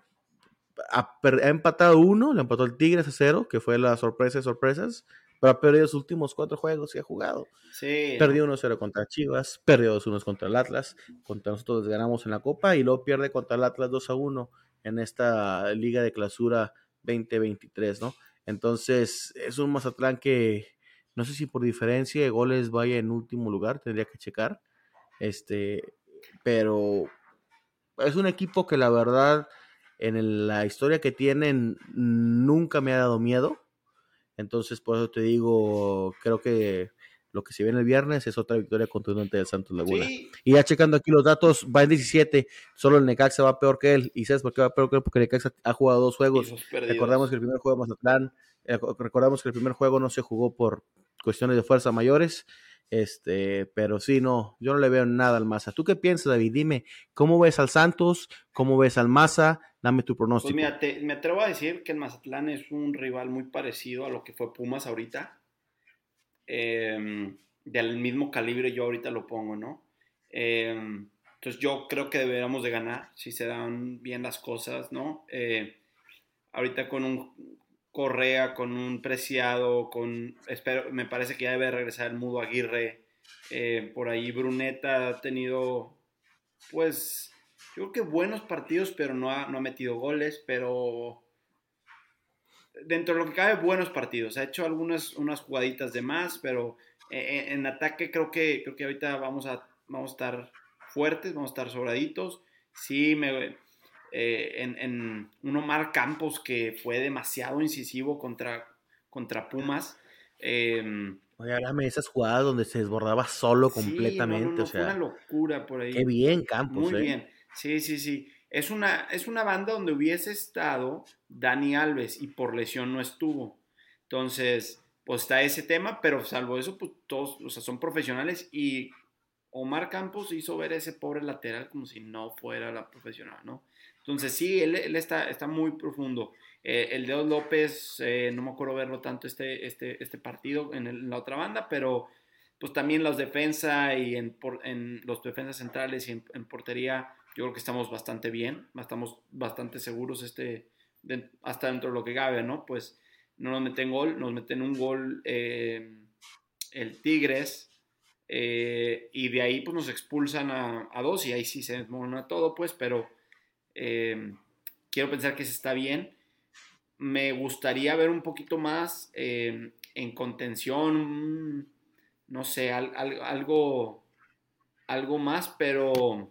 ha, empatado uno, le empató el Tigres a cero, que fue la sorpresa de sorpresas, pero ha perdido los últimos cuatro juegos que ha jugado. Sí. Perdió 1-0 contra Chivas, perdió 2-1 contra el Atlas, contra nosotros ganamos en la Copa y luego pierde contra el Atlas 2-1 en esta Liga de Clausura 2023, ¿no? Entonces, es un Mazatlán que no sé si por diferencia de goles vaya en último lugar, tendría que checar. Este, pero es un equipo que la verdad en la historia que tienen nunca me ha dado miedo. Entonces, por eso te digo, creo que lo que se viene el viernes es otra victoria contundente del Santos Laguna. Y ya checando aquí los datos, va en 17, solo el Necaxa va peor que él. ¿Y sabes por qué va peor que él? Porque el Necaxa ha jugado dos juegos. Recordamos que el primer juego de Mazatlán, eh, recordamos que el primer juego no se jugó por cuestiones de fuerza mayores. Este, pero sí, no, yo no le veo nada al Maza. ¿Tú qué piensas, David? Dime, ¿cómo ves al Santos? ¿Cómo ves al Maza? Dame tu pronóstico. Pues mira, me atrevo a decir que el Mazatlán es un rival muy parecido a lo que fue Pumas ahorita. Em, del mismo calibre yo ahorita lo pongo, ¿no? Em, entonces yo creo que deberíamos de ganar si se dan bien las cosas, ¿no? Eh, ahorita con un Correa, con un Preciado, con, espero, me parece que ya debe regresar el Mudo Aguirre. Eh, por ahí Bruneta ha tenido, pues, yo creo que buenos partidos, pero no ha, no ha metido goles, pero dentro de lo que cabe, buenos partidos. Ha hecho algunas unas jugaditas de más, pero eh, en, ataque creo que, creo que ahorita vamos a, vamos a estar fuertes, vamos a estar sobraditos. Sí, me, eh, en, un Omar Campos que fue demasiado incisivo contra, contra Pumas. Eh, Oye, háblame de esas jugadas donde se desbordaba solo sí, no, no, completamente. no, o fue sea, una locura por ahí. qué bien, Campos. Muy ¿eh? bien. Sí, sí, sí. Es una, es una banda donde hubiese estado Dani Alves y por lesión no estuvo. Entonces, pues está ese tema, pero salvo eso, pues todos, o sea, son profesionales y Omar Campos hizo ver a ese pobre lateral como si no fuera la profesional, ¿no? Entonces, sí, él, está, está muy profundo. Eh, el Deos López, eh, no me acuerdo verlo tanto este, este, este partido en, la otra banda, pero pues también los defensa y en, por- en los defensas centrales y en, portería, yo creo que estamos bastante bien, estamos bastante seguros este, hasta dentro de lo que cabe, ¿no? Pues no nos meten gol, nos meten un gol eh, el Tigres eh, y de ahí pues nos expulsan a, a dos y ahí sí se desmorona todo, pues, pero eh, quiero pensar que se está bien. Me gustaría ver un poquito más eh, en contención, no sé, al- al- algo, algo más, pero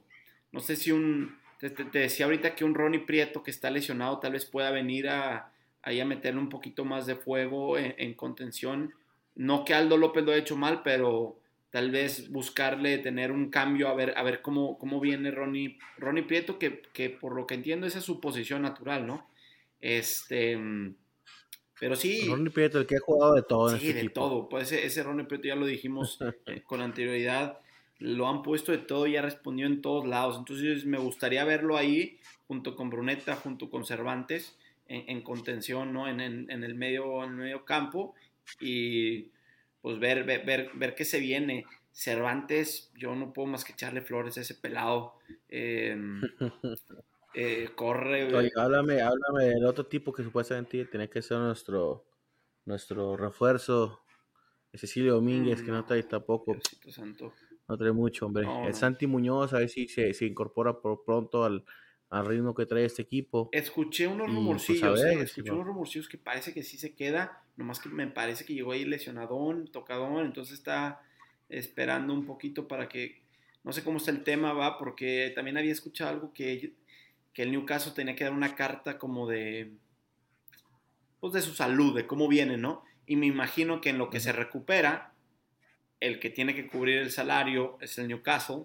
no sé si un, te decía ahorita que un Ronnie Prieto que está lesionado tal vez pueda venir a, ahí a meterle un poquito más de fuego en, en contención. No que Aldo López lo ha hecho mal, pero tal vez buscarle tener un cambio a ver, a ver cómo, cómo viene Ronnie, Ronnie Prieto, que, que por lo que entiendo esa es su posición natural, ¿no? Este, mm, pero sí. Ronnie Prieto, el que ha jugado de todo en Sí, este de equipo. todo. Pues ese, ese Ronnie Prieto ya lo dijimos eh, con anterioridad. Lo han puesto de todo y ha respondido en todos lados. Entonces me gustaría verlo ahí junto con Bruneta, junto con Cervantes, en, en contención, ¿no? En, en- en el medio, en el medio campo. Y pues ver, ver, ver, ver qué se viene. Cervantes, yo no puedo más que echarle flores a ese pelado. Eh, eh, corre. Oye, háblame, háblame del otro tipo que supuestamente tenía que ser nuestro, nuestro refuerzo. Cecilio Domínguez, que no No, trae tampoco, santo. no trae mucho, hombre. No, el no. Santi Muñoz, a ver si se, se incorpora por pronto al, al ritmo que trae este equipo. Escuché unos Y, pues, rumorcillos, ver, eh, escuché unos rumorcillos que parece que sí se queda, nomás que me parece que llegó ahí lesionadón, tocadón, entonces está esperando un poquito para que, no sé cómo está el tema, va, porque también había escuchado algo que, que el Newcastle tenía que dar una carta como de, pues de su salud, de cómo viene, ¿no? Y me imagino que en lo que se recupera, el que tiene que cubrir el salario es el Newcastle,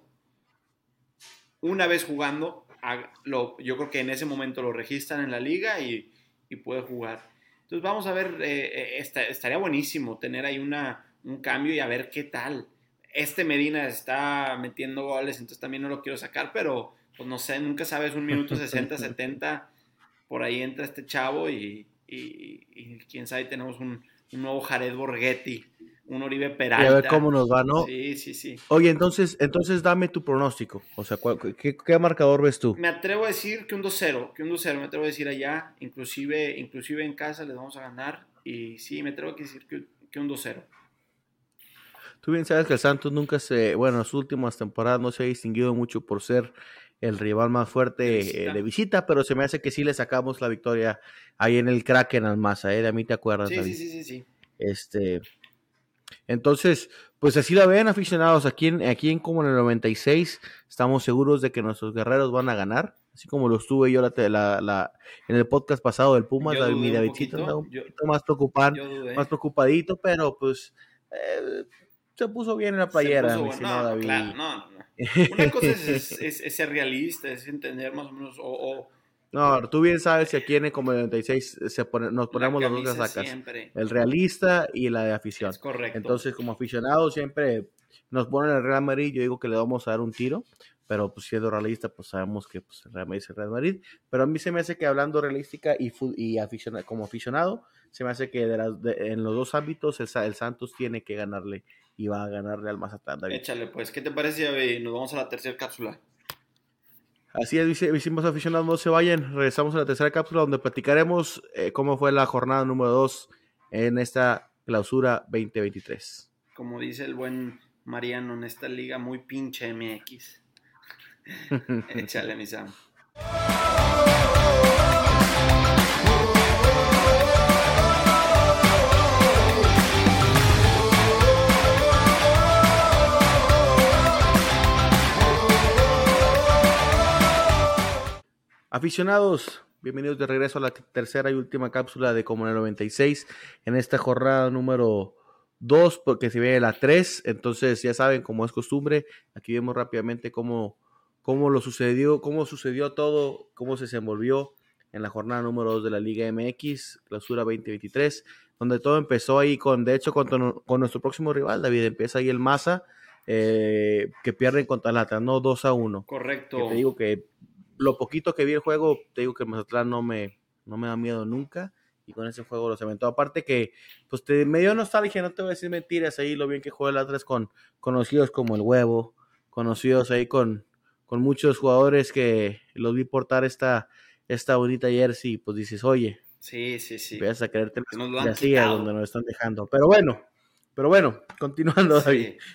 una vez jugando, ha- lo- yo creo que en ese momento lo registran en la liga y, y puede jugar. Entonces vamos a ver, eh, eh, esta- estaría buenísimo tener ahí una, un cambio y a ver qué tal. Este Medina está metiendo goles, entonces también no lo quiero sacar, pero pues no sé, nunca sabes, un minuto 60, 70, por ahí entra este chavo y, y- y quién sabe, tenemos un, un nuevo Jared Borghetti, un Oribe Y Peralta. a ver cómo nos va, ¿no? Sí, sí, sí. Oye, entonces, entonces dame tu pronóstico. O sea, ¿cuál- qué, qué marcador ves tú? Me atrevo a decir que un 2-0, que un 2-0, me atrevo a decir allá, inclusive, inclusive en casa les vamos a ganar y sí, me atrevo a decir que, que un 2-0. Tú bien sabes que el Santos nunca se, bueno, en sus últimas temporadas no se ha distinguido mucho por ser el rival más fuerte De eh, visita. de visita, pero se me hace que sí le sacamos la victoria ahí en el Kraken al Maza, ¿eh? De a mí te acuerdas, Sí, David? sí, sí, sí, sí. Este, entonces, pues así la ven, aficionados. Aquí en, aquí en como en el 96, estamos seguros de que nuestros guerreros van a ganar. Así como lo estuve yo la, la- la- en el podcast pasado del Pumas, Yo mi Davidcito andaba un yo- poquito más preocupado, Yo más preocupadito, pero pues eh, se puso bien en la playera, puso mi No, David. claro, no, no. Una cosa es, es- es- es ser realista, es entender más o menos, o, o No, tú bien sabes que aquí en el como el 96 se pone- nos ponemos las dos siempre. el realista y la de afición. Es correcto. Entonces, como aficionados, siempre nos ponen el Real Madrid. Yo digo que le vamos a dar un tiro, pero pues siendo realista, pues sabemos que pues, el Real Madrid es el Real Madrid. Pero a mí se me hace que hablando realística y, y aficiona- como aficionado, se me hace que de las- de- en los dos ámbitos el Santos tiene que ganarle y va a ganarle al Mazatlán. David. Échale, pues, ¿qué te parece? David? Nos vamos a la tercera cápsula. Así es, hicimos aficionados, no se vayan. Regresamos a la tercera cápsula donde platicaremos eh, cómo fue la jornada número 2 en esta clausura 2023. Como dice el buen Mariano en esta liga muy pinche MX. Échale, mi Sam. Aficionados, bienvenidos de regreso a la tercera y última cápsula de Como en el 96 en esta jornada número 2 porque se viene la 3, entonces ya saben, como es costumbre, aquí vemos rápidamente cómo, cómo lo sucedió, cómo sucedió todo, cómo se desenvolvió en la jornada número 2 de la Liga MX, clausura 2023, donde todo empezó ahí con, de hecho, con, con nuestro próximo rival, David, empieza ahí el Maza, eh, que pierden contra Lata, no 2 a 1. Correcto. Que te digo que lo poquito que vi el juego, te digo que Mazatlán no me, no me da miedo nunca y con ese juego los aventó. Aparte que, pues te, me dio nostalgia, no te voy a decir mentiras, ahí lo bien que juega el Atlas con conocidos como el Huevo, conocidos ahí con, con muchos jugadores que los vi portar esta, esta bonita jersey, pues dices, oye, sí, sí, sí. Vas a quererte así donde nos están dejando. Pero bueno, pero bueno, continuando,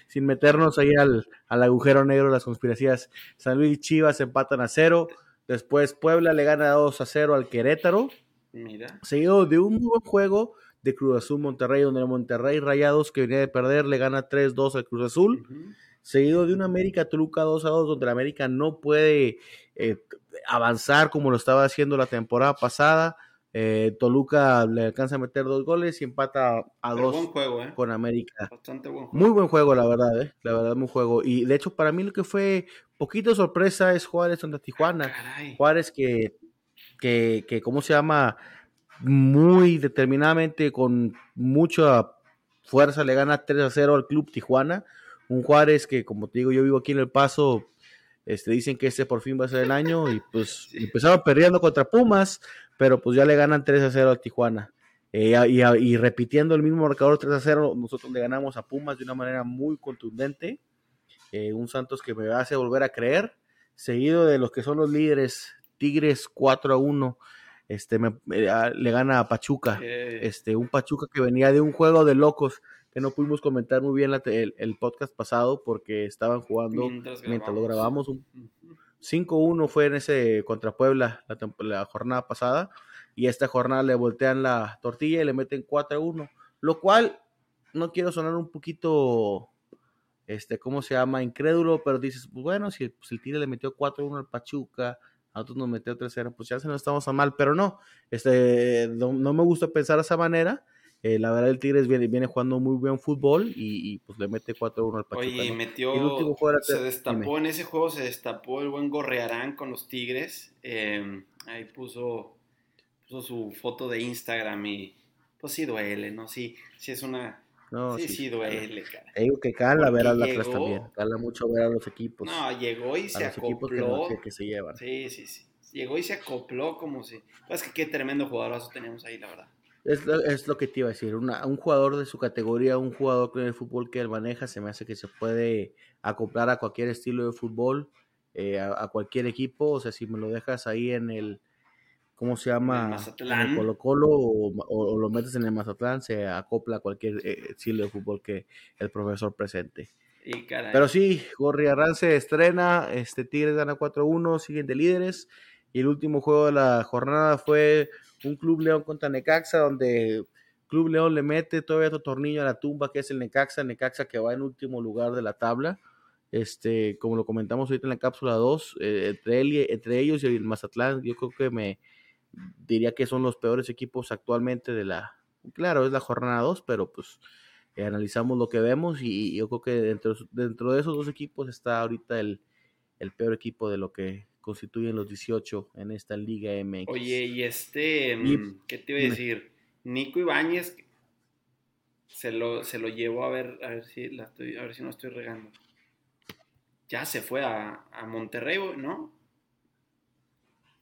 sin meternos ahí al, al agujero negro de las conspiraciones, San Luis y Chivas empatan a cero. Después Puebla le gana 2 a 0 al Querétaro. Mira. Seguido de un buen juego de Cruz Azul Monterrey, donde el Monterrey Rayados, que venía de perder, le gana 3-2 al Cruz Azul. Seguido de un América Toluca 2 2, donde el América no puede eh, avanzar como lo estaba haciendo la temporada pasada. Eh, Toluca le alcanza a meter dos goles y empata a dos ¿eh? con América. Bastante buen juego. Muy buen juego, la verdad, ¿eh? La verdad, muy juego. Y de hecho, para mí lo que fue poquito sorpresa es Juárez contra Tijuana. Juárez que que, que, ¿cómo se llama? Muy determinadamente, con mucha fuerza, le gana 3 a 0 al Club Tijuana. Un Juárez que, como te digo, yo vivo aquí en El Paso, este, dicen que este por fin va a ser el año y pues empezaron perdiendo contra Pumas, pero pues ya le ganan 3 a 0 al Tijuana. Eh, y, repitiendo el mismo marcador 3 a 0, nosotros le ganamos a Pumas de una manera muy contundente. Eh, un Santos que me hace volver a creer, seguido de los que son los líderes Tigres 4 a 1. Este, ah, le gana a Pachuca. Este, un Pachuca que venía de un juego de locos que no pudimos comentar muy bien el, podcast pasado porque estaban jugando mientras, lo grabamos. 5-1 fue en ese contra Puebla la, jornada pasada y esta jornada le voltean la tortilla y le meten 4-1, lo cual no quiero sonar un poquito este, ¿cómo se llama? Incrédulo, pero dices, pues bueno, si, pues el Tigre le metió 4-1 al Pachuca, a nosotros nos metió 3-0, pues ya se nos estamos a mal, pero no, este, no, me gusta pensar de esa manera. Eh, la verdad, el Tigres viene, viene jugando muy buen fútbol y, pues le mete 4-1 al Pachuca. Oye, metió, se destapó en ese juego, se destapó el buen Gorrearán con los Tigres. Em, ahí puso, puso su foto de Instagram y pues sí duele, ¿no? Sí, sí es una, no, sí, sí, duele, cara. digo que cala ver a la llegó, también. Cala mucho ver a los equipos. No, llegó y se acopló. Que, se llevan. Sí, sí, sí. Llegó y se acopló como si. Es que qué tremendo jugadorazo tenemos ahí, la verdad. Es lo, es lo que te iba a decir. un jugador de su categoría, un jugador con el fútbol que él maneja, se me hace que se puede acoplar a cualquier estilo de fútbol, eh, a, cualquier equipo. O sea, si me lo dejas ahí en el ¿cómo se llama? En el Colo Colo o, lo metes en el Mazatlán, se acopla a cualquier eh, estilo de fútbol que el profesor presente. Pero sí, Gorri se estrena, este Tigres gana 4-1, siguen de líderes. Y el último juego de la jornada fue un Club León contra Necaxa, donde Club León le mete todavía otro tornillo a la tumba, que es el Necaxa, Necaxa que va en último lugar de la tabla. Este, como lo comentamos ahorita en la cápsula 2, eh, entre, entre ellos y el Mazatlán, yo creo que me, diría que son los peores equipos actualmente de la... Claro, es la jornada 2, pero pues eh, analizamos lo que vemos y, yo creo que dentro, dentro de esos dos equipos está ahorita el, peor equipo de lo que constituyen los 18 en esta Liga MX. Oye, y este, mm, ¿qué te iba a decir? Nico Ibáñez se lo, se lo llevó a ver, a ver si la estoy, a ver si no estoy regando. Ya se fue a, a Monterrey, ¿no?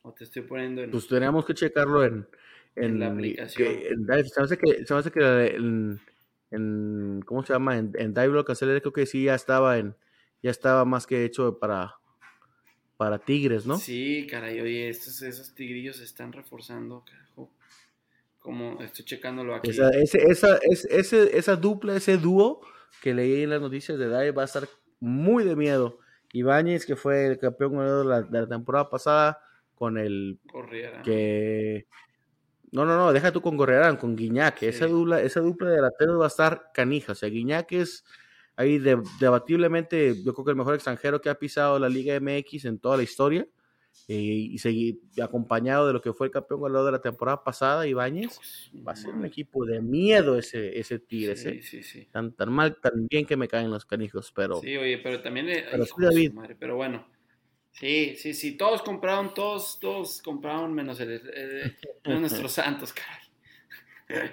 ¿O te estoy poniendo en.? Pues tenemos que checarlo en. En, la aplicación. se me hace que, se me hace que en, ¿Cómo se llama? En, en Dive creo que sí ya estaba en. Ya estaba más que hecho para. Para Tigres, ¿no? Sí, caray, oye, estos, esos tigrillos se están reforzando, carajo. Como estoy checándolo aquí. Esa, ese, esa, ese, esa dupla, ese dúo que leí en las noticias de Dive va a estar muy de miedo. Ibáñez, que fue el campeón de la, de la temporada pasada, con el que no, no, no, deja tú con Gorriarán, con Guiñac, esa dupla, esa dupla de delanteros va a estar canija, o sea, Guiñac es ahí debatiblemente, yo creo que el mejor extranjero que ha pisado la Liga MX en toda la historia. eh, y seguir acompañado de lo que fue el campeón goleador de la temporada pasada, Ibáñez, va a ser un equipo de miedo ese, ese Tigres. Sí, ¿eh? sí, sí. Tan, tan mal, tan bien que me caen los canijos, pero Sí, oye, pero también. Pero de David. madre, pero bueno. Sí, sí, sí. Todos compraron, todos, todos compraron menos, el, el- menos nuestros santos, caray.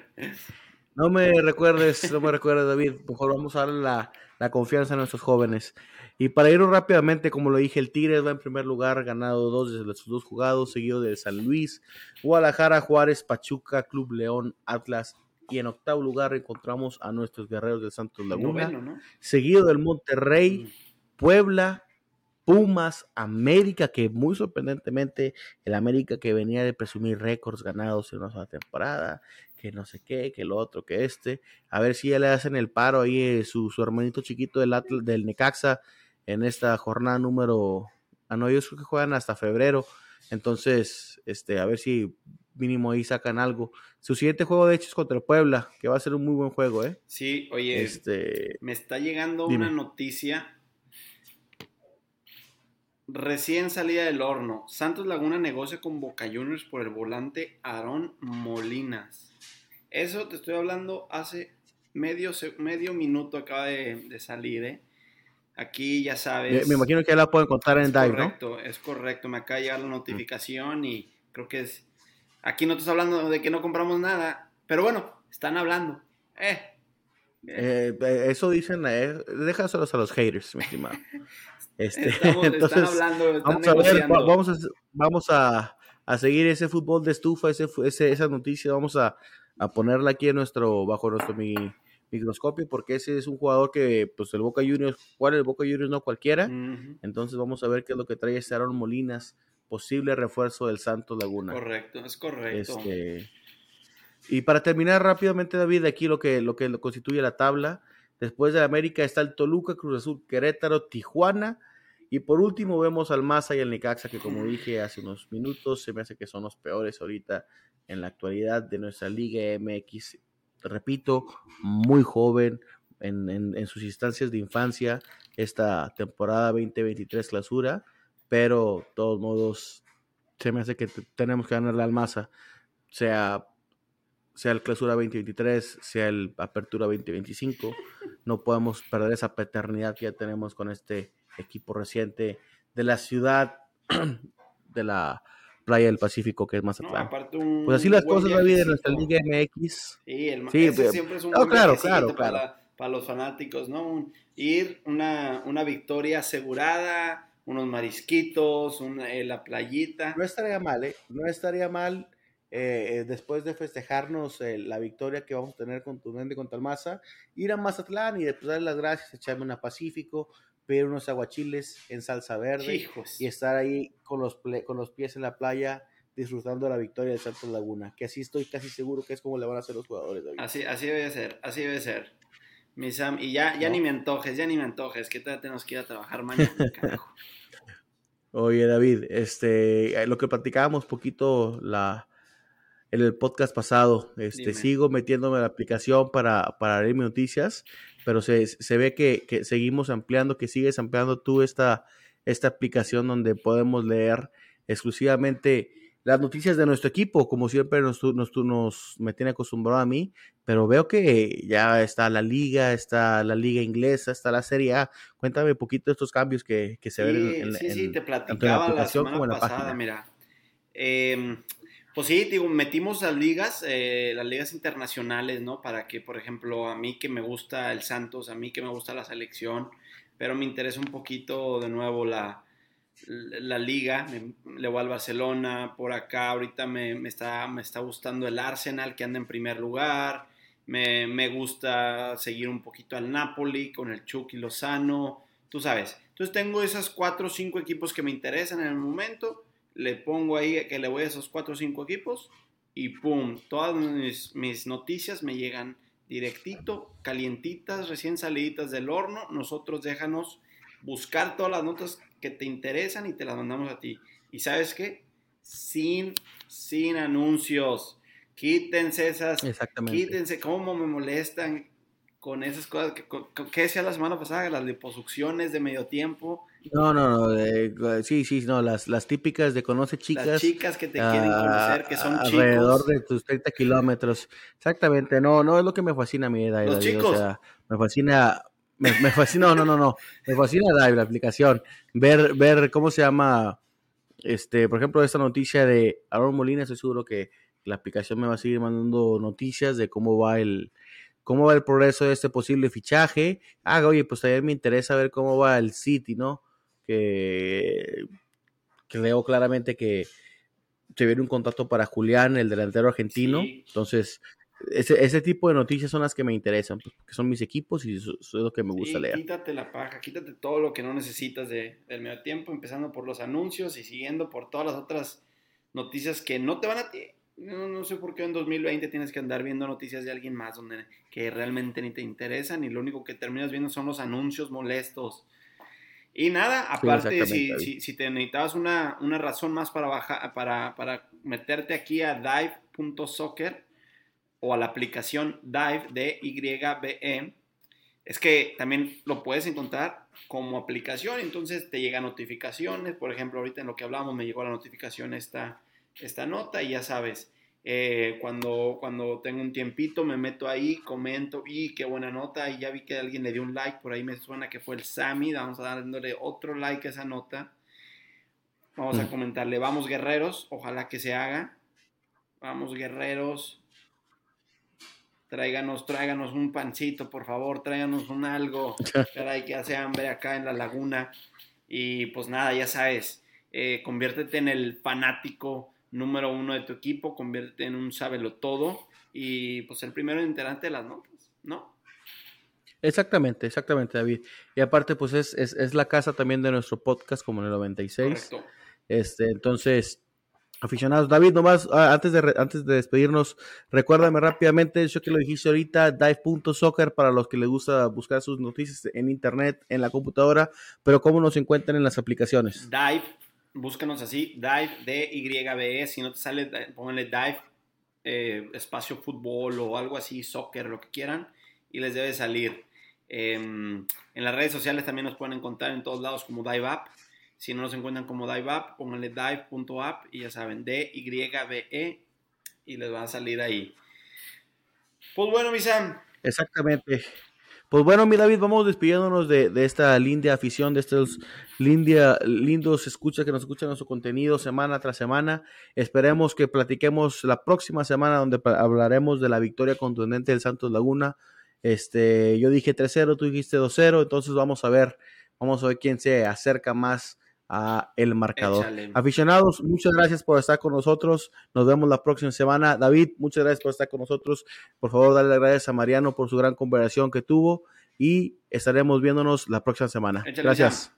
No me recuerdes, no me recuerdes, David. Mejor vamos a darle la, la confianza a nuestros jóvenes. Y para irnos rápidamente, como lo dije, el Tigres va en primer lugar, ganado dos de sus dos jugados, seguido de San Luis, Guadalajara, Juárez, Pachuca, Club León, Atlas. Y en octavo lugar encontramos a nuestros guerreros del Santos Laguna, Noveno, ¿no? seguido del Monterrey, Mm. Puebla, Pumas, América, que muy sorprendentemente, el América que venía de presumir récords ganados en una sola temporada, que no sé qué, que lo otro, que este, a ver si ya le hacen el paro ahí eh, su, su hermanito chiquito del, Atl- del Necaxa en esta jornada número, ah no, ellos creo que juegan hasta febrero, entonces, este, a ver si mínimo ahí sacan algo. Su siguiente juego de hecho es contra el Puebla, que va a ser un muy buen juego, ¿eh? Sí, oye, Este, me está llegando dime. una noticia recién salida del horno. Santos Laguna negocia con Boca Juniors por el volante Aarón Molinas. Eso te estoy hablando hace medio, medio minuto acaba de, de salir, ¿eh? Aquí ya sabes. me imagino que ya la pueden contar en Dive, ¿no? correcto, es correcto. Me acaba de llegar la notificación y creo que es. Aquí no estás hablando de que no compramos nada, pero bueno, están hablando. Eh. Eh, eh, eso dicen, eh, déjaselos a los haters, mi estimado. Este, Estamos- están entonces, hablando, están vamos a ver, vamos a, vamos a, a seguir ese fútbol de estufa, ese- esa noticia, vamos a, a ponerla aquí en nuestro, bajo nuestro mi- microscopio, porque ese es un jugador que, pues el Boca Juniors, ¿cuál el Boca Juniors no cualquiera? Entonces vamos a ver qué es lo que trae este Aaron Molinas, posible refuerzo del Santos Laguna. Correcto, es correcto. Este, y para terminar rápidamente, David, aquí lo que, lo que lo constituye la tabla. Después de América está el Toluca, Cruz Azul, Querétaro, Tijuana. Y por último vemos al Maza y al Necaxa, que como dije hace unos minutos, se me hace que son los peores ahorita en la actualidad de nuestra Liga MX. Repito, muy joven en, en- sus instancias de infancia esta temporada 2023 clausura, pero de todos modos se me hace que te- tenemos que ganarle al Maza, sea, sea el clausura 2023, sea el apertura 2025. No podemos perder esa paternidad que ya tenemos con este equipo reciente de la ciudad de la playa del Pacífico, que es No, Mazatlán. un pues así las cosas, David, en nuestra. Liga MX. Sí, el, Sí, ese pero- siempre es un no, claro, claro, para, claro. la- para los fanáticos, ¿no? Un- ir, una, una victoria asegurada, unos marisquitos, una, eh, la playita. No estaría mal, ¿eh? No estaría mal eh, eh, después de festejarnos eh, la victoria que vamos a tener contundente contra el Maza, ir a Mazatlán y después darle las gracias, echarme una Pacífico, pedir unos aguachiles en salsa verde Hijos. y estar ahí con los, con los pies en la playa disfrutando de la victoria de Santos Laguna, que así estoy casi seguro que es como le van a hacer los jugadores, David. Así, así debe ser, así debe ser. Mi Sam, y ya, ya No. ni me antojes, ya ni me antojes, que todavía tenemos que ir a trabajar mañana, carajo. Oye, David, este, eh, lo que platicábamos poquito la, en el podcast pasado, este, Dime. sigo metiéndome a la aplicación para, para leer mis noticias, pero se, se ve que, que seguimos ampliando, que sigues ampliando tú esta, esta aplicación donde podemos leer exclusivamente las noticias de nuestro equipo, como siempre nos, nos, nos me tiene acostumbrado a mí, pero veo que ya está la liga, está la liga inglesa, está la Serie A. Cuéntame un poquito de estos cambios que, que se ven en, en- sí, sí, te tanto en la platicaba la semana como en la pasada, página. mira. Em, pues sí, digo, metimos las ligas, eh, las ligas internacionales, ¿no? Para que, por ejemplo, a mí que me gusta el Santos, a mí que me gusta la selección, pero me interesa un poquito de nuevo la, la liga, le voy al Barcelona, por acá ahorita me, me está, me está gustando el Arsenal que anda en primer lugar, me, me gusta seguir un poquito al Napoli con el Chucky Lozano, tú sabes. Entonces tengo esas cuatro o cinco equipos que me interesan en el momento, le pongo ahí que le voy a esos cuatro o cinco equipos y pum, todas mis, mis noticias me llegan directito, calientitas, recién saliditas del horno. Nosotros déjanos buscar todas las notas que te interesan y te las mandamos a ti. ¿Y sabes qué? Sin, sin anuncios. Quítense esas Exactamente. Quítense, cómo me molestan con esas cosas. Que, ¿Qué decía la semana pasada? Las liposucciones de medio tiempo. No, no, no. sí, sí, no. Las, las típicas de conoce chicas. Las chicas que te quieren conocer, que son chicos. Alrededor de tus 30 kilómetros. Exactamente. No, no es lo que me fascina a mí, David. Los chicos. O sea, me fascina. Me, fascina, no, no, no, no. Me fascina David, la aplicación. Ver, ver cómo se llama. Este, por ejemplo, esta noticia de Aaron Molina, estoy seguro que la aplicación me va a seguir mandando noticias de cómo va el, cómo va el progreso de este posible fichaje. Ah, oye, pues también me interesa ver cómo va el City, ¿no? Que creo claramente que se viene un contrato para Julián, el delantero argentino. Entonces, ese, ese, tipo de noticias son las que me interesan, porque pues, son mis equipos y eso, es lo que me gusta leer. Quítate la paja, quítate todo lo que no necesitas de, del medio tiempo, empezando por los anuncios y siguiendo por todas las otras noticias que no te van a no, no, sé por qué en 2020 tienes que andar viendo noticias de alguien más donde, que realmente ni te interesan y lo único que terminas viendo son los anuncios molestos. Y nada, aparte, si, si, te necesitabas una, una, razón más para, bajar, para, para meterte aquí a dive.soccer o a la aplicación Dive, de YBE, es que también lo puedes encontrar como aplicación, entonces te llegan notificaciones, por ejemplo, ahorita en lo que hablamos me llegó la notificación esta esta nota y ya sabes, eh, cuando, cuando tengo un tiempito me meto ahí, comento, y qué buena nota, y ya vi que alguien le dio un like, por ahí me suena que fue el Sammy, vamos a dándole otro like a esa nota. Vamos a mm. comentarle, vamos guerreros, ojalá que se haga. Vamos guerreros. Tráiganos, tráiganos un pancito, por favor, tráiganos un algo. Caray, que hace hambre acá en la laguna. Y pues nada, ya sabes, eh, conviértete en el fanático número uno de tu equipo, convierte en un sábelo todo y pues el primero en de las notas, ¿no? Exactamente, exactamente, David. Y aparte, pues es, es, es, la casa también de nuestro podcast, como en el 96. Correcto. Este, entonces, aficionados, David, nomás ah, antes de, antes de despedirnos, recuérdame rápidamente, yo que lo dijiste ahorita, dive.soccer para los que les gusta buscar sus noticias en internet, en la computadora, pero cómo nos encuentran en las aplicaciones. Dive búscanos así, Dive, D-Y-B-E, si no te sale, pónganle Dive, eh, espacio fútbol o algo así, soccer, lo que quieran, y les debe salir. Em, en las redes sociales también nos pueden encontrar en todos lados como Dive App. Si no nos encuentran como Dive App, pónganle dive.app y ya saben, D-Y-B-E, y les va a salir ahí. Pues bueno, mi Sam. Exactamente. Pues bueno, mi David, vamos despidiéndonos de, esta linda afición, de estos linda, lindos escuchas que nos escuchan nuestro contenido semana tras semana. Esperemos que platiquemos la próxima semana donde hablaremos de la victoria contundente del Santos Laguna. Este, yo dije 3-0, tú dijiste 2-0, entonces vamos a ver, vamos a ver quién se acerca más a el marcador. Aficionados, muchas gracias por estar con nosotros. Nos vemos la próxima semana. David, muchas gracias por estar con nosotros. Por favor, darle las gracias a Mariano por su gran conversación que tuvo y estaremos viéndonos la próxima semana. gracias.